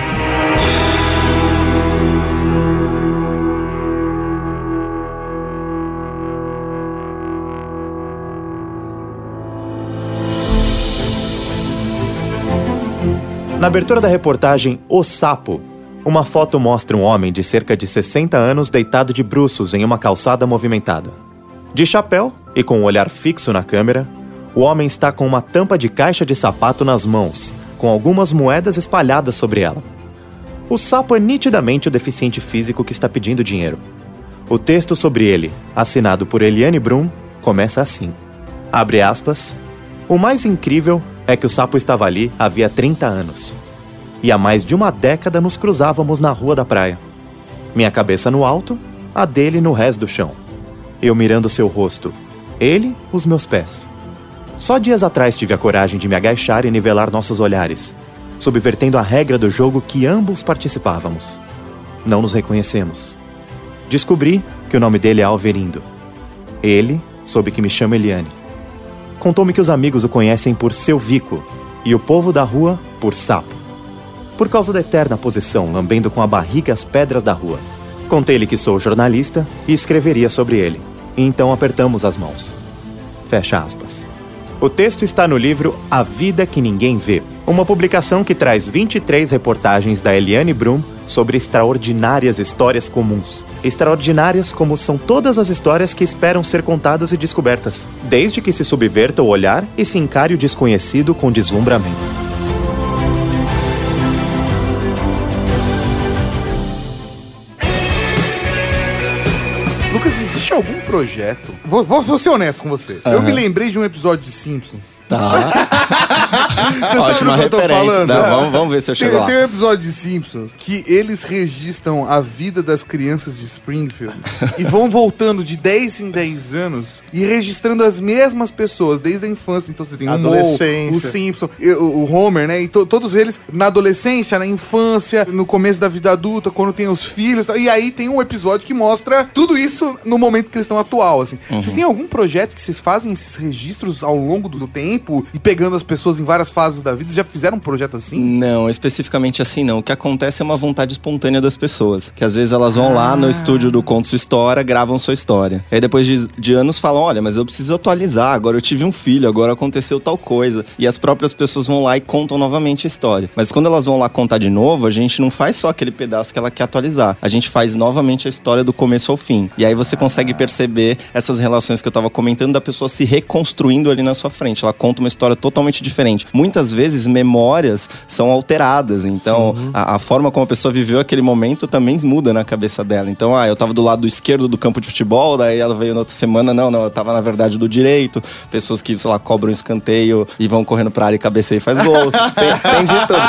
Na abertura da reportagem O Sapo, uma foto mostra um homem de cerca de 60 anos deitado de bruços em uma calçada movimentada. De chapéu e com o olhar fixo na câmera, o homem está com uma tampa de caixa de sapato nas mãos, com algumas moedas espalhadas sobre ela. O sapo é nitidamente o deficiente físico que está pedindo dinheiro. O texto sobre ele, assinado por Eliane Brum, começa assim: Abre aspas. O mais incrível é que o sapo estava ali havia 30 anos. E há mais de uma década nos cruzávamos na rua da praia. Minha cabeça no alto, a dele no resto do chão. eu mirando seu rosto, ele, os meus pés. Só dias atrás tive a coragem de me agachar e nivelar nossos olhares, subvertendo a regra do jogo que ambos participávamos. Não nos reconhecemos. Descobri que o nome dele é Alverindo. Ele soube que me chama Eliane. Contou-me que os amigos o conhecem por seu Vico e o povo da rua por Sapo. Por causa da eterna posição, lambendo com a barriga as pedras da rua. Contei-lhe que sou jornalista e escreveria sobre ele. E então apertamos as mãos. Fecha aspas. O texto está no livro A Vida que Ninguém Vê, uma publicação que traz 23 reportagens da Eliane Brum sobre extraordinárias histórias comuns. Extraordinárias como são todas as histórias que esperam ser contadas e descobertas, desde que se subverta o olhar e se encare o desconhecido com deslumbramento. Lucas, existe algum projeto? Vou, vou- vou ser honesto com você. Eu me lembrei de um episódio de Simpsons. Tá. [laughs] Você sabe Ótima do que eu tô falando? Não, né? vamos- vamos ver se eu tem, chego lá. Tem um episódio de Simpsons que eles registram a vida das crianças de Springfield e vão voltando de 10 em 10 anos e registrando as mesmas pessoas desde a infância. Então você tem o Moe, Adolescência. o Simpson, o o Homer, né? E to- todos eles na adolescência, na infância, no começo da vida adulta, quando tem os filhos. E aí tem um episódio que mostra tudo isso no momento que eles estão atual, assim. Uhum. Vocês têm algum projeto que vocês fazem esses registros ao longo do tempo e pegando as pessoas em várias fases da vida? Já fizeram um projeto assim? Não, especificamente assim não. O que acontece é uma vontade espontânea das pessoas. Que às vezes elas vão lá no estúdio do Conto Sua História, gravam sua história. Aí depois de, de anos falam: olha, mas eu preciso atualizar, agora eu tive um filho, agora aconteceu tal coisa. E as próprias pessoas vão lá e contam novamente a história. Mas quando elas vão lá contar de novo, a gente não faz só aquele pedaço que ela quer atualizar. A gente faz novamente a história do começo ao fim. E aí você consegue perceber essas relações que eu tava comentando da pessoa se reconstruindo ali na sua frente. Ela conta uma história totalmente diferente. Muitas vezes memórias são alteradas. Então, a, a forma como a pessoa viveu aquele momento também muda na cabeça dela. Então, ah, eu tava do lado esquerdo do campo de futebol, daí ela veio na outra semana, não, não, eu tava na verdade do direito. Pessoas que, sei lá, cobram escanteio e vão correndo pra área e cabeceia e faz gol. [laughs] tem, tem de tudo.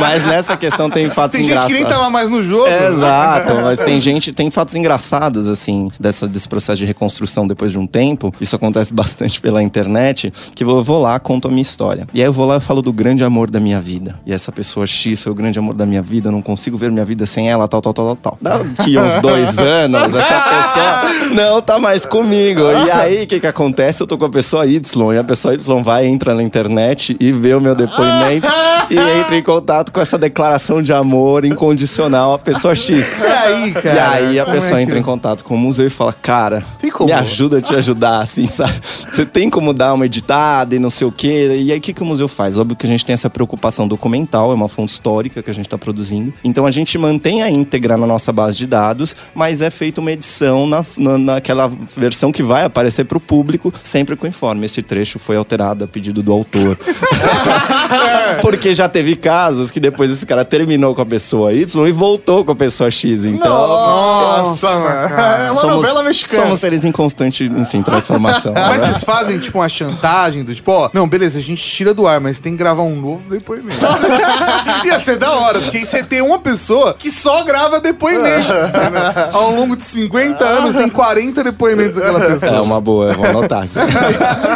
Mas nessa questão tem fatos Tem gente que nem engraçados. tava mais no jogo. É, Exato, [laughs] mas tem gente, tem fatos engraçados, assim, dessa, desse processo de reconstrução depois de um tempo. Isso acontece [laughs] bastante pela internet, que eu vou lá, conto a minha história. E aí eu vou lá e falo do grande amor da minha vida. E essa pessoa X foi o grande amor da minha vida, eu não consigo ver minha vida sem ela, tal, tal, tal, tal, tal. Daqui uns [laughs] dois anos, essa pessoa não tá mais comigo. E aí, o que que acontece? Eu tô com a pessoa Y, e a pessoa Y vai, entra na internet e vê o meu depoimento e entra em contato com essa declaração de amor incondicional à pessoa X. E aí, cara? E aí a Como é pessoa que- entra em contato com o museu e fala, cara, me ajuda a te ajudar, assim, sabe? Você tem como dar uma editada e não sei o quê. E aí o que, que o museu faz? Óbvio que a gente tem essa preocupação documental, é uma fonte histórica que a gente está produzindo. Então a gente mantém a íntegra na nossa base de dados, mas é feita uma edição na, na- naquela versão que vai aparecer para o público, sempre com informe. Esse trecho foi alterado a pedido do autor. [laughs] Porque já teve casos que depois esse cara terminou com a pessoa Y e voltou com a pessoa X. Então. Nossa, É uma novela mexicana. Somos seres em constante, enfim, transformação. Mas né? vocês fazem, tipo, uma chantagem do tipo, ó, não, beleza, a gente tira do ar, mas tem que gravar um novo depoimento. [laughs] Ia ser da hora, porque aí você tem uma pessoa que só grava depoimentos. né? Ao longo de 50 anos, tem 40 depoimentos daquela É pessoa. uma boa, vou anotar.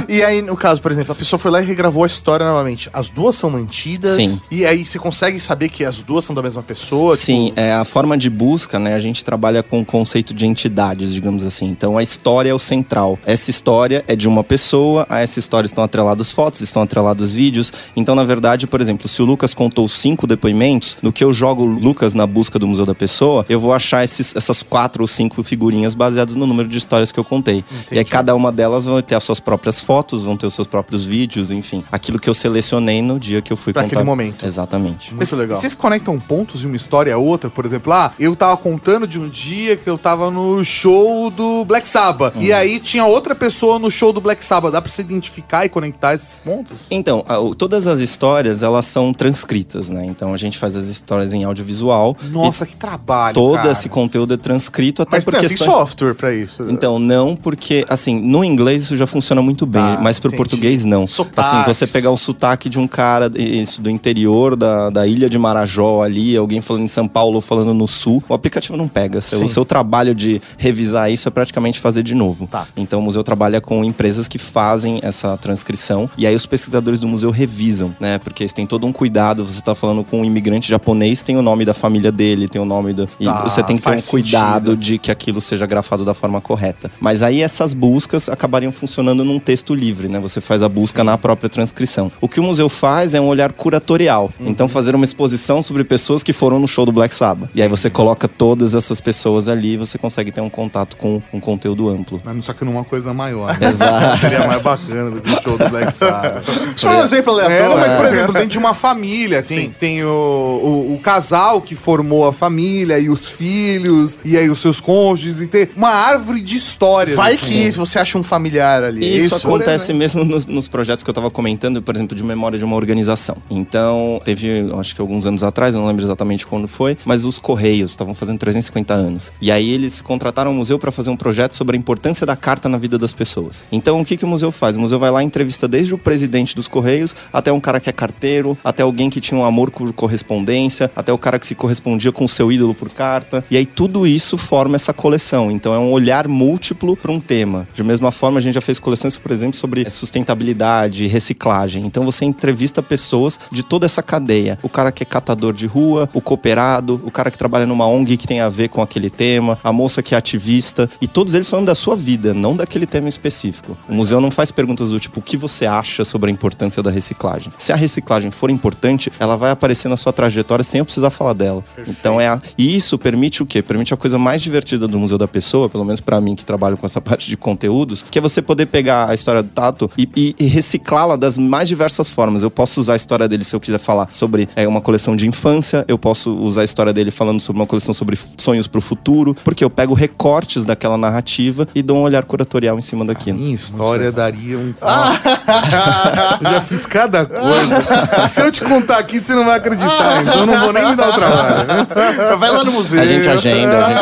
E aí, no caso, por exemplo, a pessoa foi lá e regravou a história novamente. As duas são mantidas. Sim. E aí você consegue saber que as duas são da mesma pessoa? Sim, tipo- é, a forma de busca, né? A gente trabalha com o conceito de entidades, digamos assim. Então a história é o central. Essa história é de uma pessoa, a essa história estão atreladas fotos, estão atrelados vídeos. Então, na verdade, por exemplo, se o Lucas contou cinco depoimentos, no que eu jogo o Lucas na busca do Museu da Pessoa, eu vou achar esses- essas quatro ou cinco figurinhas baseadas no número de histórias que eu contei. E aí cada uma delas vai ter as suas próprias fotos, vão ter os seus próprios vídeos, enfim. Aquilo que eu selecionei no dia que eu fui Pra contar. aquele momento. Exatamente. Mas Muito legal. Vocês conectam pontos de uma história a outra? Por exemplo, ah, eu tava contando de um dia que eu tava no show do Black Sabbath. E aí tinha outra pessoa no show do Black Sabbath. Dá pra você identificar e conectar esses pontos? Então, o o- todas as histórias, elas são transcritas, né? Então a gente faz as histórias em audiovisual. Nossa, que trabalho, todo cara. esse conteúdo é transcrito até Mas por não, tem software pra isso. Então, não, porque, assim, no inglês isso já funciona muito bem, Tá, mas pro entendi. português não. Sotaques. Assim, você pegar o sotaque de um cara isso, do interior da, da ilha de Marajó ali, alguém falando em São Paulo ou falando no sul, o aplicativo não pega. Sim. O seu trabalho de revisar isso é praticamente fazer de novo. Tá. Então o museu trabalha com empresas que fazem essa transcrição e aí os pesquisadores do museu revisam, né? Porque eles têm todo um cuidado. Você tá falando com um imigrante japonês, tem o nome da família dele, tem o nome do. E Tá, você tem que ter um cuidado sentido. de que aquilo seja grafado da forma correta. Mas aí essas buscas acabariam funcionando num texto livre, né? Você faz a busca na própria transcrição. O que o museu faz é um olhar curatorial. Uhum. Então fazer uma exposição sobre pessoas que foram no show do Black Sabbath. E aí você coloca todas essas pessoas ali e você consegue ter um contato com um conteúdo amplo. Mas Só que numa coisa maior. né? Exato. Seria mais bacana do que o show do Black Sabbath. Só um exemplo É, aleatório. mas, por exemplo, dentro de uma família, tem, tem o, o, o casal que formou a família e os filhos, e aí os seus cônjuges, e ter uma árvore de histórias. Vai assim. que você acha um familiar ali. Isso, por acontece mesmo nos, nos projetos que eu estava comentando, por exemplo, de memória de uma organização. Então, teve, acho que alguns anos atrás, eu não lembro exatamente quando foi, mas os Correios estavam fazendo 350 anos. E aí eles contrataram o museu para fazer um projeto sobre a importância da carta na vida das pessoas. Então, o que, que o museu faz? O museu vai lá e entrevista desde o presidente dos Correios até um cara que é carteiro, até alguém que tinha um amor por correspondência, até o cara que se correspondia com o seu ídolo por carta. E aí tudo isso forma essa coleção. Então, é um olhar múltiplo para um tema. De mesma forma, a gente já fez coleções, por exemplo, sobre sustentabilidade, reciclagem. Então você entrevista pessoas de toda essa cadeia. O cara que é catador de rua, o cooperado, o cara que trabalha numa ONG que tem a ver com aquele tema, a moça que é ativista. E todos eles falando da sua vida, não daquele tema específico. O museu não faz perguntas do tipo, o que você acha sobre a importância da reciclagem? Se a reciclagem for importante, ela vai aparecer na sua trajetória sem eu precisar falar dela. Então é a... E isso permite o quê? Permite a coisa mais divertida do Museu da Pessoa, pelo menos pra mim que trabalho com essa [laughs] parte de conteúdos, que é você poder pegar a história do Tato e, e- e reciclá-la das mais diversas formas. Eu posso usar a história dele se eu quiser falar sobre é, uma coleção de infância, eu posso usar a história dele falando sobre uma coleção sobre sonhos pro futuro, porque eu pego recortes daquela narrativa e dou um olhar curatorial em cima daquilo. Minha história daria um. Nossa. [laughs] Eu já fiz cada coisa. [laughs] Se eu te contar aqui, você não vai acreditar. Então eu não vou nem me dar o trabalho. [laughs] Vai lá no museu. A gente agenda, a gente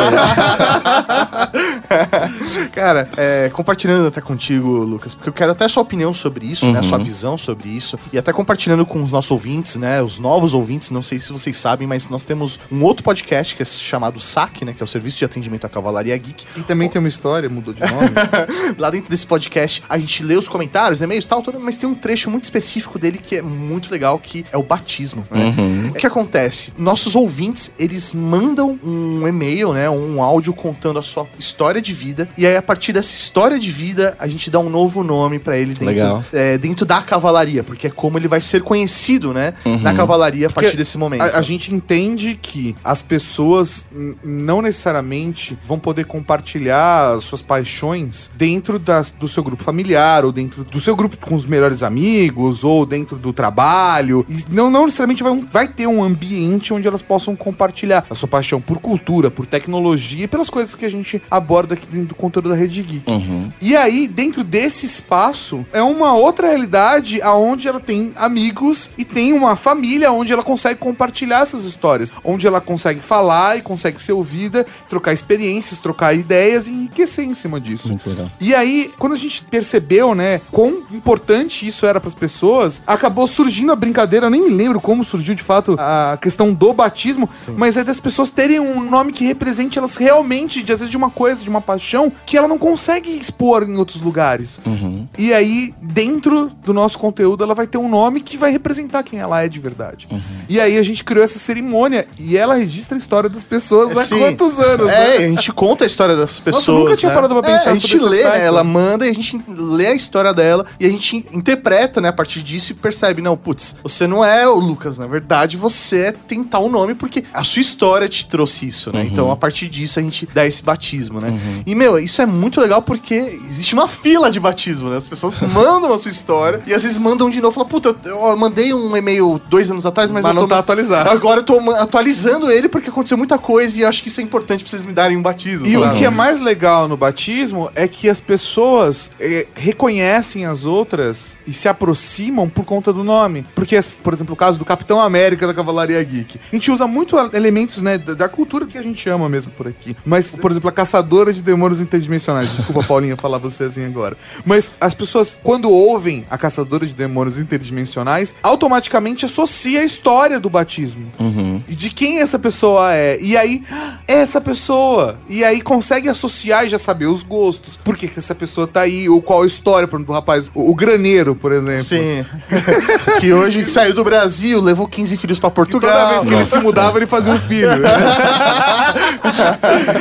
[laughs] Cara, é, compartilhando até contigo, Lucas, porque eu quero até a sua opinião sobre isso, né? A Uhum. sua visão sobre isso. E até compartilhando com os nossos ouvintes, né? Os novos ouvintes, não sei se vocês sabem, mas nós temos um outro podcast que é chamado SAC, né? Que é o Serviço de Atendimento à Cavalaria Geek. E também tem uma história, mudou de nome. Lá dentro desse podcast, a gente lê os comentários, e-mails e tal, mas tem um trecho muito específico dele que é muito legal, que é o batismo. né? Uhum. O que acontece? Nossos ouvintes, eles mandam um e-mail, né? Um áudio contando a sua história de vida. E aí, a partir dessa história de vida, a gente dá um novo nome pra ele dentro, Legal. é, dentro da cavalaria, porque é como ele vai ser conhecido, né? Na cavalaria a partir Porque desse momento. A, a gente entende que as pessoas não necessariamente vão poder compartilhar as suas paixões dentro das- do seu grupo familiar, ou dentro do seu grupo com os melhores amigos, ou dentro do trabalho. E não, não necessariamente vai, um- vai ter um ambiente onde elas possam compartilhar a sua paixão por cultura, por tecnologia e pelas coisas que a gente aborda aqui dentro do conteúdo da Rede Geek. Uhum. E aí, dentro desse espaço, é uma outra realidade aonde ela tem amigos e tem uma família onde ela consegue compartilhar essas histórias, onde ela consegue falar e consegue ser ouvida, trocar experiências, trocar ideias e enriquecer em cima disso. Muito legal. E aí, quando a gente percebeu, né, quão importante isso era para as pessoas, acabou surgindo a brincadeira, eu nem me lembro como surgiu de fato a questão do batismo, mas é das pessoas terem um nome que represente elas realmente, de, às vezes de uma coisa, de uma paixão, que ela não consegue expor em outros lugares. Uhum. E aí, dentro do nosso conteúdo, ela vai ter um nome que vai representar quem ela é de verdade. Uhum. E aí a gente criou essa cerimônia e ela registra a história das pessoas há Sim. quantos anos, É, né? a gente conta a história das pessoas. eu nunca tinha né? parado pra pensar é, a gente lê, né? Ela manda e a gente lê a história dela e a gente interpreta, né, a partir disso e percebe, não, putz, você não é o Lucas, na verdade, você é tentar o nome porque a sua história te trouxe isso, né? Então, a partir disso, a gente dá esse batismo, né? E, meu, isso é muito legal porque existe uma fila de batismo, né? As As pessoas [laughs] mandam a sua história e às vezes mandam de novo. Fala, puta, eu, mandei um e-mail dois anos atrás, mas, Mas não tô- tá atualizado. Agora eu tô atualizando ele porque aconteceu muita coisa e acho que isso é importante pra vocês me darem um batismo. E o que é mais legal no batismo é que as pessoas eh, reconhecem as outras e se aproximam por conta do nome. Porque, por exemplo, o caso do Capitão América da Cavalaria Geek. A gente usa muito elementos né, da, cultura que a gente ama mesmo por aqui. Mas, por exemplo, a Caçadora de Demônios Interdimensionais. Desculpa, [laughs] Paulinha, falar você assim agora. Mas as pessoas, quando ouvem a Caçadora de Demônios Interdimensionais, automaticamente associa a história do batismo. E de quem essa pessoa é. E aí, é essa pessoa. E aí consegue associar e já saber os gostos. Por que, que essa pessoa tá aí? Ou qual a história, por exemplo, o rapaz, o, o graneiro, por exemplo. Sim. [laughs] que hoje saiu do Brasil, levou 15 filhos pra Que Portugal. toda vez que ele se mudava, ele fazia um filho. [laughs]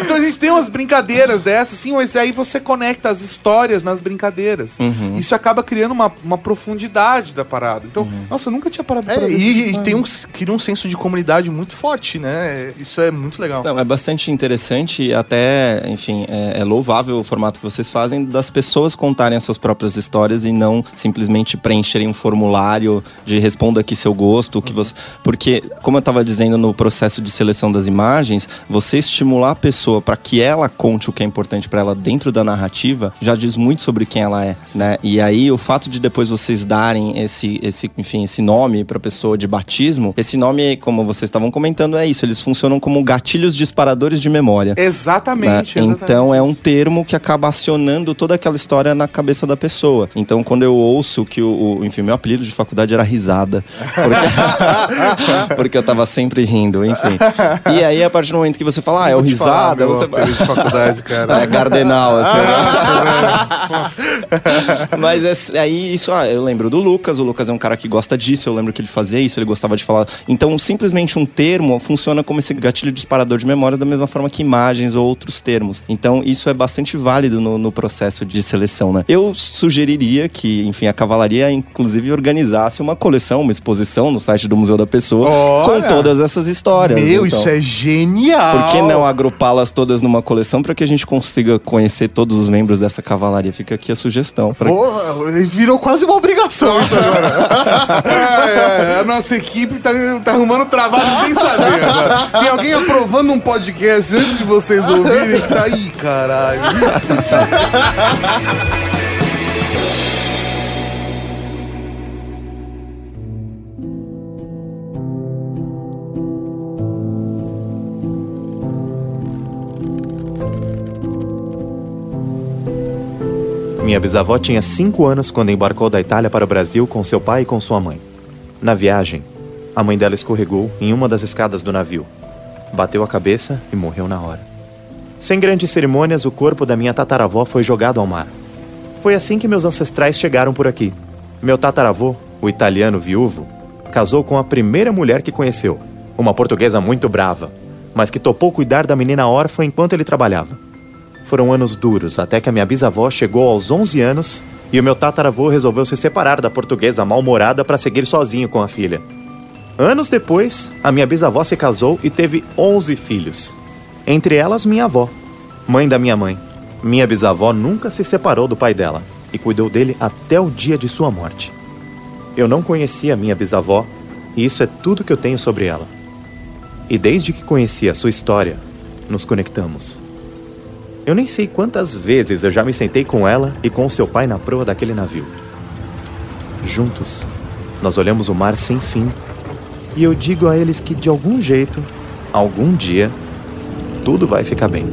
então a gente tem umas brincadeiras dessas, sim, mas aí você conecta as histórias nas brincadeiras. Isso acaba criando uma, uma profundidade da parada. Então, nossa, eu nunca tinha parado É, pra e, isso. e tem um, cria um senso de comunidade muito forte, né? Isso é muito legal. Não, é bastante interessante e até, enfim, é, é louvável o formato que vocês fazem das pessoas contarem as suas próprias histórias e não simplesmente preencherem um formulário de responda aqui seu gosto, que você. Porque, como eu estava dizendo no processo de seleção das imagens, você estimular a pessoa para que ela conte o que é importante para ela dentro da narrativa já diz muito sobre quem ela é, né? E aí o fato de depois vocês darem esse, esse enfim, esse nome para pessoa de batismo, esse nome, como vocês estavam comentando, é isso, eles funcionam como gatilhos disparadores de memória. né? Exatamente, exatamente. Então é um termo que acaba acionando toda aquela história na cabeça da pessoa. Então quando eu ouço que o, o- enfim, meu apelido de faculdade era risada, porque, [laughs] [laughs] porque eu tava sempre rindo, enfim. E aí a partir do momento que você fala, ah, é o falar, risada, meu você apelido de faculdade, cara. é cardenal, assim. né? [laughs] Mas é- aí isso, ah, eu lembro do Lucas. O Lucas é um cara que gosta disso. Eu lembro que ele fazia isso, ele gostava de falar. Então, simplesmente um termo funciona como esse gatilho disparador de memória da mesma forma que imagens ou outros termos. Então, isso é bastante válido no, no processo de seleção, né? Eu sugeriria que, enfim, a cavalaria, inclusive, organizasse uma coleção, uma exposição no site do Museu da Pessoa Olha! com todas essas histórias. Meu, Então, isso é genial! por que não agrupá-las todas numa coleção para que a gente consiga conhecer todos os membros dessa cavalaria? Fica aqui a sugestão. pra- Porra, virou quase uma obrigação isso [laughs] agora. É, é, a nossa equipe tá, tá arrumando trabalho sem saber agora. Tem alguém aprovando um podcast antes de vocês ouvirem que tá aí, caralho. Minha bisavó tinha 5 anos quando embarcou da Itália para o Brasil com seu pai e com sua mãe. Na viagem, a mãe dela escorregou em uma das escadas do navio, bateu a cabeça e morreu na hora. Sem grandes cerimônias, o corpo da minha tataravó foi jogado ao mar. Foi assim que meus ancestrais chegaram por aqui. Meu tataravô, o italiano viúvo, casou com a primeira mulher que conheceu, uma portuguesa muito brava, mas que topou cuidar da menina órfã enquanto ele trabalhava. Foram anos duros até que a minha bisavó chegou aos 11 anos e o meu tataravô resolveu se separar da portuguesa mal-humorada para seguir sozinho com a filha. Anos depois, a minha bisavó se casou e teve 11 filhos. Entre elas, minha avó, mãe da minha mãe. Minha bisavó nunca se separou do pai dela e cuidou dele até o dia de sua morte. Eu não conhecia minha bisavó e isso é tudo que eu tenho sobre ela. E desde que conheci a sua história, nos conectamos. Eu nem sei quantas vezes eu já me sentei com ela e com seu pai na proa daquele navio. Juntos, nós olhamos o mar sem fim e eu digo a eles que de algum jeito, algum dia, tudo vai ficar bem.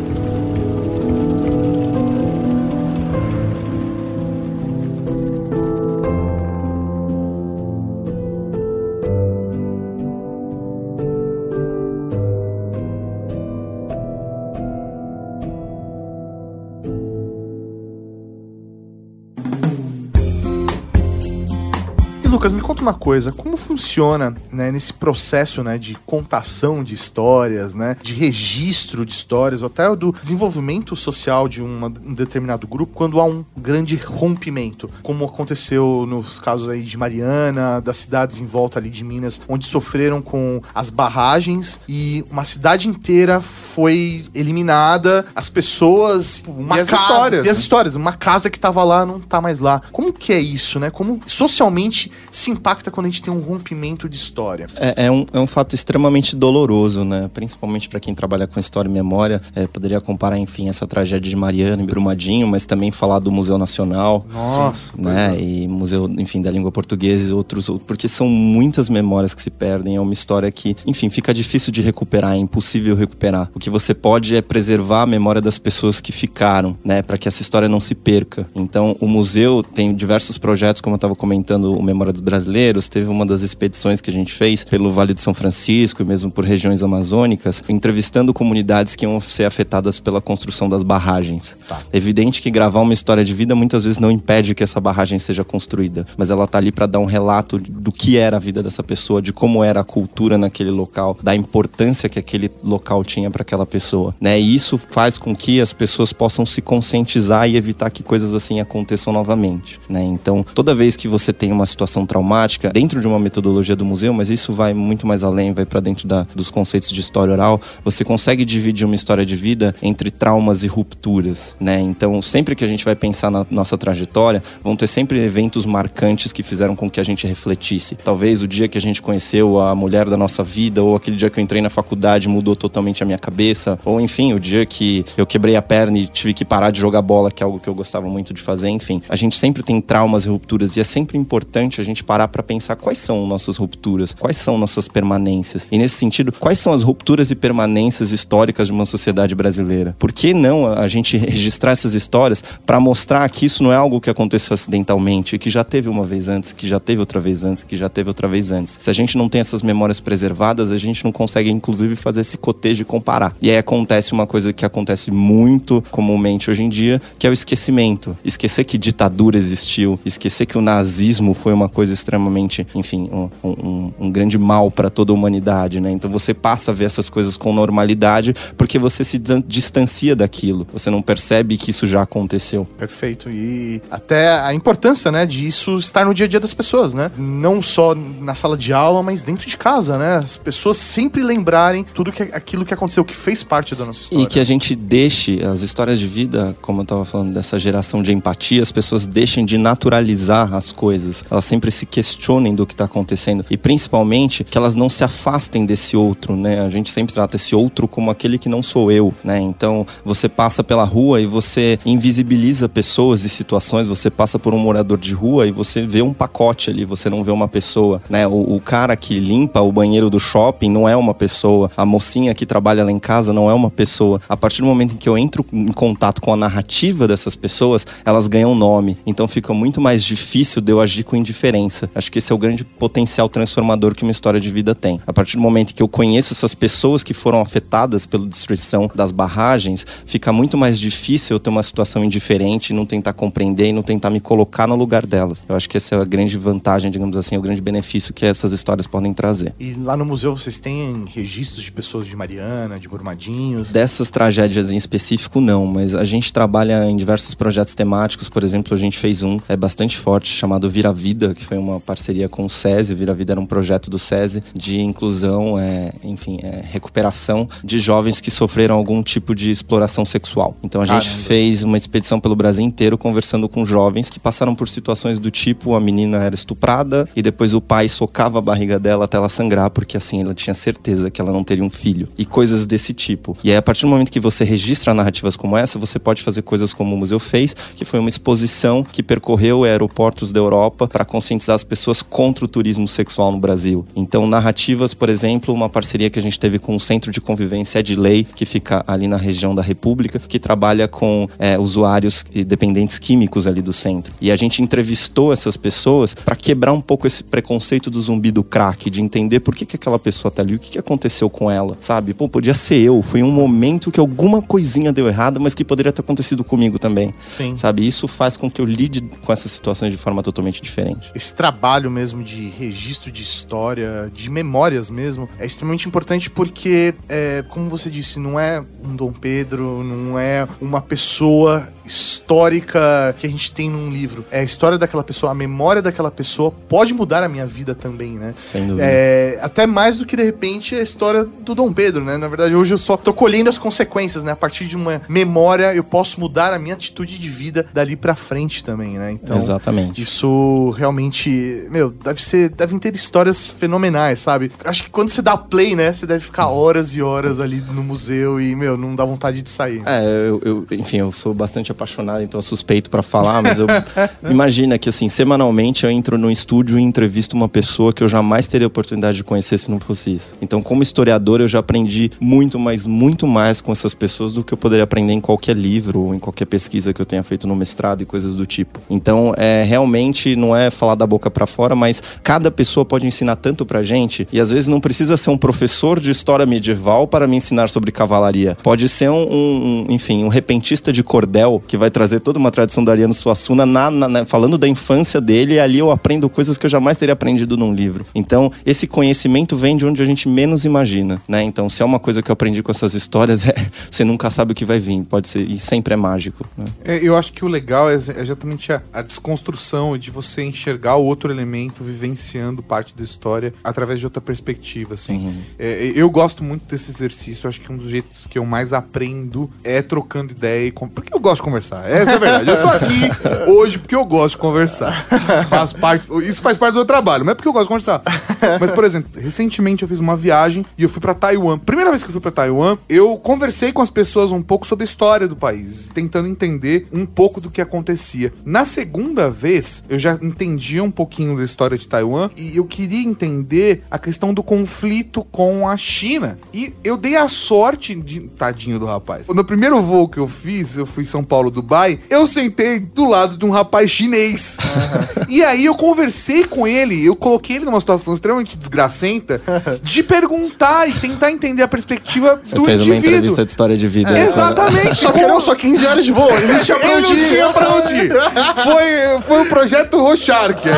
Lucas, me conta uma coisa, como funciona, né, nesse processo, né, de contação de histórias, né, de registro de histórias, ou até do desenvolvimento social de uma- um determinado grupo, quando há um grande rompimento, como aconteceu nos casos aí de Mariana, das cidades em volta ali de Minas, onde sofreram com as barragens e uma cidade inteira foi eliminada, as pessoas, uma E as casa, histórias, e as histórias, uma casa que tava lá não tá mais lá. Como que é isso, né? Como socialmente se impacta quando a gente tem um rompimento de história? É, é um, é um fato extremamente doloroso, né? Principalmente para quem trabalha com história e memória. É, poderia comparar, enfim, essa tragédia de Mariana e Brumadinho, mas também falar do Museu Nacional. Nossa, né? E Museu, enfim, da Língua Portuguesa e outros, porque são muitas memórias que se perdem. É uma história que, enfim, fica difícil de recuperar, é impossível recuperar. O que você pode é preservar a memória das pessoas que ficaram, né? Para que essa história não se perca. Então, o museu tem diversos projetos, como eu estava comentando, o Memória dos Brasileiros. Teve uma das expedições que a gente fez pelo Vale de São Francisco e mesmo por regiões amazônicas, entrevistando comunidades que iam ser afetadas pela construção das barragens. É evidente que gravar uma história de vida muitas vezes não impede que essa barragem seja construída, mas ela tá ali para dar um relato do que era a vida dessa pessoa, de como era a cultura naquele local, da importância que aquele local tinha para aquela pessoa, né? E isso faz com que as pessoas possam se conscientizar e evitar que coisas assim aconteçam novamente, né? Então, toda vez que você tem uma situação traumática dentro de uma metodologia do museu, mas isso vai muito mais além, vai para dentro da, dos conceitos de história oral, você consegue dividir uma história de vida entre traumas e rupturas, né? Então, sempre que a gente vai pensar na nossa trajetória, vão ter sempre eventos marcantes que fizeram com que a gente refletisse. Talvez o dia que a gente conheceu a mulher da nossa vida, ou aquele dia que eu entrei na faculdade mudou totalmente a minha cabeça, ou enfim, o dia que eu quebrei a perna e tive que parar de jogar bola, que é algo que eu gostava muito de fazer, enfim. A gente sempre tem traumas e rupturas e é sempre importante a gente parar para pensar quais são nossas rupturas, quais são nossas permanências. E nesse sentido, quais são as rupturas e permanências históricas de uma sociedade brasileira? Por que não a gente registrar essas histórias para mostrar que isso não é algo que aconteceu acidentalmente, que já teve uma vez antes, que já teve outra vez antes, que já teve outra vez antes. Se a gente não tem essas memórias preservadas, a gente não consegue inclusive fazer esse cotejo e comparar. E aí acontece uma coisa que acontece muito comumente hoje em dia, que é o esquecimento. Esquecer que ditadura existiu, esquecer que o nazismo foi uma coisa extremamente, enfim, um, um, um grande mal para toda a humanidade, né? Então você passa a ver essas coisas com normalidade porque você se distancia daquilo. Você não percebe que isso já aconteceu. Perfeito. E até a importância, né, de isso estar no dia a dia das pessoas, né? Não só na sala de aula, mas dentro de casa, né? As pessoas sempre lembrarem tudo que aquilo que aconteceu, que fez parte da nossa história. E que a gente deixe as histórias de vida, como eu tava falando, dessa geração de empatia, as pessoas deixem de naturalizar as coisas. Elas sempre se questionem do que tá acontecendo. E principalmente que elas não se afastem desse outro, né? A gente sempre trata esse outro como aquele que não sou eu, né? Então você passa pela rua e você invisibiliza pessoas e situações. Você passa por um morador de rua e você vê um pacote ali, você não vê uma pessoa, né? O, o cara que limpa o banheiro do shopping não é uma pessoa. A mocinha que trabalha lá em casa não é uma pessoa. A partir do momento em que eu entro em contato com a narrativa dessas pessoas, elas ganham nome. Então fica muito mais difícil de eu agir com indiferença. Acho que esse é o grande potencial transformador que uma história de vida tem. A partir do momento que eu conheço essas pessoas que foram afetadas pela destruição das barragens, fica muito mais difícil eu ter uma situação indiferente, não tentar compreender e não tentar me colocar no lugar delas. Eu acho que essa é a grande vantagem, digamos assim, o grande benefício que essas histórias podem trazer. E lá no museu vocês têm registros de pessoas de Mariana, de Brumadinho. Dessas tragédias em específico, não, mas a gente trabalha em diversos projetos temáticos. Por exemplo, a gente fez um é bastante forte chamado Vira Vida, que foi uma parceria com o SESI. Vira Vida era um projeto do SESI de inclusão, é, enfim, é, recuperação de jovens que sofreram algum tipo de exploração sexual. Então a gente Caramba. fez uma expedição pelo Brasil inteiro conversando com jovens que passaram por situações do tipo a menina era estuprada e depois o pai socava a barriga dela até ela sangrar porque assim ela tinha certeza que ela não teria um filho e coisas desse tipo. E aí a partir do momento que você registra narrativas como essa, você pode fazer coisas como o museu fez, que foi uma exposição que percorreu aeroportos da Europa para conscientizar as pessoas contra o turismo sexual no Brasil. Então narrativas, por exemplo, uma parceria que a gente teve com o Centro de Convivência de Lei, que fica ali na região da República, que trabalha com é, usuários e dependentes químicos ali do centro. E a gente entrevistou essas pessoas para quebrar um pouco esse preconceito do zumbi do crack, de entender por que, que aquela pessoa tá ali, o que, que aconteceu com ela, sabe? Pô, podia ser eu, foi um momento que alguma coisinha deu errado, mas que poderia ter acontecido comigo também. Sim. Sabe? Isso faz com que eu lide com essas situações de forma totalmente diferente. Trabalho mesmo de registro de história, de memórias mesmo, é extremamente importante porque, é, como você disse, não é um Dom Pedro, não é uma pessoa histórica que a gente tem num livro. É a história daquela pessoa, a memória daquela pessoa pode mudar a minha vida também, né? Sem dúvida. É, até mais do que, de repente, a história do Dom Pedro, né? Na verdade, hoje eu só tô colhendo as consequências, né? A partir de uma memória, eu posso mudar a minha atitude de vida dali pra frente também, né? Então, Exatamente. isso realmente, meu, deve ser, devem ter histórias fenomenais, sabe? Acho que quando você dá play, né, você deve ficar horas e horas ali no museu e, meu, não dá vontade de sair. É, eu, eu- enfim, eu sou bastante apaixonado, então eu suspeito pra falar, mas eu [laughs] imagina que assim, semanalmente eu entro no estúdio e entrevisto uma pessoa que eu jamais teria oportunidade de conhecer se não fosse isso. Então, como historiador, eu já aprendi muito, mas muito mais com essas pessoas do que eu poderia aprender em qualquer livro ou em qualquer pesquisa que eu tenha feito no mestrado e coisas do tipo. Então, é realmente não é falar da boca pra fora, mas cada pessoa pode ensinar tanto pra gente e às vezes não precisa ser um professor de história medieval para me ensinar sobre cavalaria. Pode ser um, um- um, enfim, um repentista de cordel que vai trazer toda uma tradição da Ariano Suassuna na, na- na- falando da infância dele e ali eu aprendo coisas que eu jamais teria aprendido num livro. Então, esse conhecimento vem de onde a gente menos imagina, né? Então, se é uma coisa que eu aprendi com essas histórias, [laughs] é, você nunca sabe o que vai vir, pode ser, e sempre é mágico, né? É, eu acho que o legal é é exatamente a, a desconstrução de você enxergar o outro elemento vivenciando parte da história através de outra perspectiva, assim. Uhum. É, eu gosto muito desse exercício, acho que um dos jeitos que eu mais aprendo é trocando ideia e... com- Porque eu gosto de conversar, essa é a verdade. Eu tô aqui [laughs] hoje porque eu gosto de conversar. Faz parte, isso faz parte do meu trabalho, não é porque eu gosto de conversar. Mas, por exemplo, recentemente eu fiz uma viagem e eu fui pra Taiwan. Primeira vez que eu fui pra Taiwan, eu conversei com as pessoas um pouco sobre a história do país, tentando entender um pouco do que acontecia. Na segunda vez, eu já entendia um pouquinho da história de Taiwan e eu queria entender a questão do conflito com a China. E eu dei a sorte de. Tadinho do rapaz. No primeiro voo que eu fiz, eu fui São Paulo, Dubai, eu sentei do lado de um rapaz chinês. E aí eu conversei com ele, eu coloquei ele numa situação extremamente desgracenta [laughs] de perguntar e tentar entender a perspectiva Você do fez uma indivíduo. entrevista de história de vida. Exatamente. Só que eram só 15 horas de voo, ele não tinha pra onde ir. tinha pra onde ir. [laughs] Foi, foi o projeto Rochark.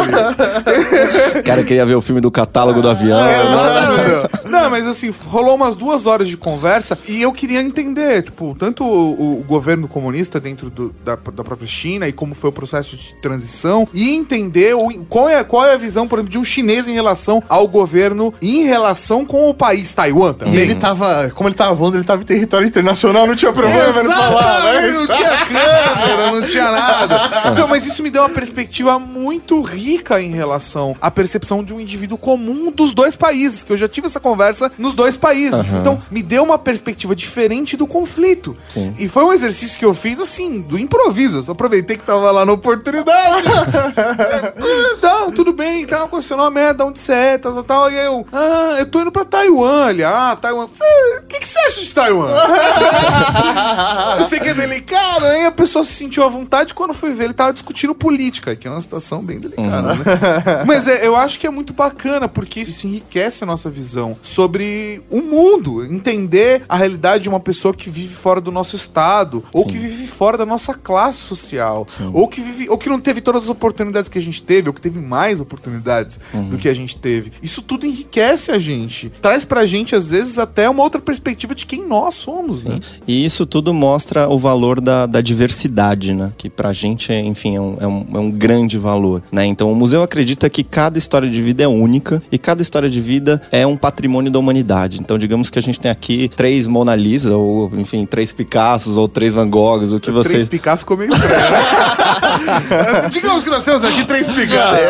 O [laughs] cara queria ver o filme do catálogo do avião. É, exatamente. Não, mas assim, rolou umas duas horas de conversa e eu queria entender, tipo, tanto o, o governo comunista dentro do- da, da própria China e como foi o processo de transição e entender o- qual, é, qual é a visão, por exemplo, de um chinês em relação ao governo e em relação com o país Taiwan E também. ele tava, como ele tava voando, ele tava em território internacional, não tinha problema ele falar, né? Não tinha câmera, não tinha nada. [laughs] Então, mas isso me deu uma perspectiva muito rica em relação à percepção de um indivíduo comum dos dois países, que eu já tive essa conversa nos dois países. Aham. Então, me deu uma perspectiva diferente do conflito. Sim. E foi um exercício que eu fiz, assim, do improviso. Eu só aproveitei que tava lá na oportunidade. [laughs] tá, tudo bem, tá acontecendo uma merda, onde você é, tal, tal, tal. E eu, ah, eu tô indo pra Taiwan ali. Ah, Taiwan. O que, que você acha de Taiwan? [laughs] Eu sei que é delicado, aí a pessoa se sentiu à vontade quando foi ver ele tava discutindo política, que é uma situação bem delicada, né? [laughs] Mas é, eu acho que é muito bacana, porque isso enriquece a nossa visão sobre o mundo, entender a realidade de uma pessoa que vive fora do nosso estado, ou que vive fora da nossa classe social, ou que vive, ou que não teve todas as oportunidades que a gente teve, ou que teve mais oportunidades do que a gente teve. Isso tudo enriquece a gente, traz pra gente às vezes até uma outra perspectiva de quem nós somos, né? E isso tudo mostra o valor da, da diversidade, né? Que pra gente, é, enfim, é um, é, um, é um grande valor, né? Então o museu acredita que cada história de vida é única e cada história de vida é um patrimônio da humanidade. Então digamos que a gente tem aqui três Mona Lisa, ou enfim, três Picassos, ou três Van Goghs, o que Três vocês... Picasso ficou meio estranho, né? [laughs] Digamos que nós temos aqui três Picasso.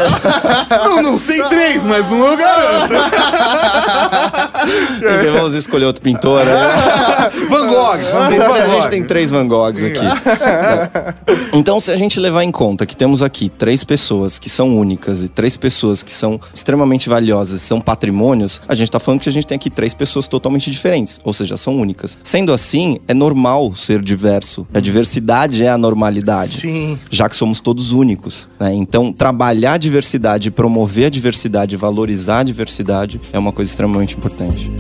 Não, não sei três, mas um eu garanto. Porque vamos escolher outro pintor, né? [laughs] Van Gogh. [laughs] A gente tem três Van Goghs aqui. [laughs] Então, se a gente levar em conta que temos aqui três pessoas que são únicas e três pessoas que são extremamente valiosas, são patrimônios, a gente tá falando que a gente tem aqui três pessoas totalmente diferentes, ou seja, são únicas. Sendo assim, é normal ser diverso. A diversidade é a normalidade. Sim. Já que somos todos únicos. né? Então, trabalhar a diversidade, promover a diversidade, valorizar a diversidade é uma coisa extremamente importante.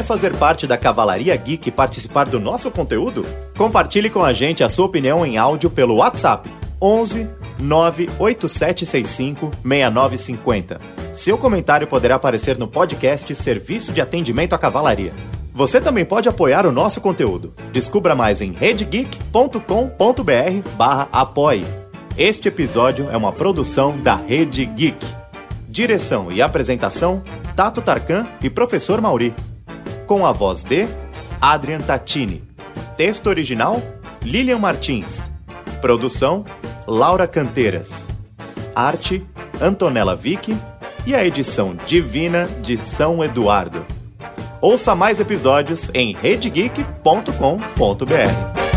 Quer fazer parte da Cavalaria Geek e participar do nosso conteúdo? Compartilhe com a gente a sua opinião em áudio pelo WhatsApp 11 98765 6950. Seu comentário poderá aparecer no podcast Serviço de Atendimento à Cavalaria. Você também pode apoiar o nosso conteúdo. Descubra mais em redegeek.com.br barra apoie. Este episódio é uma produção da Rede Geek. Direção e apresentação, Tato Tarkan e Professor Mauri. Com a voz de Adrian Tatini. Texto original, Lilian Martins. Produção, Laura Canteiras. Arte, Antonella Vick. E a edição divina de São Eduardo. Ouça mais episódios em redegeek.com.br.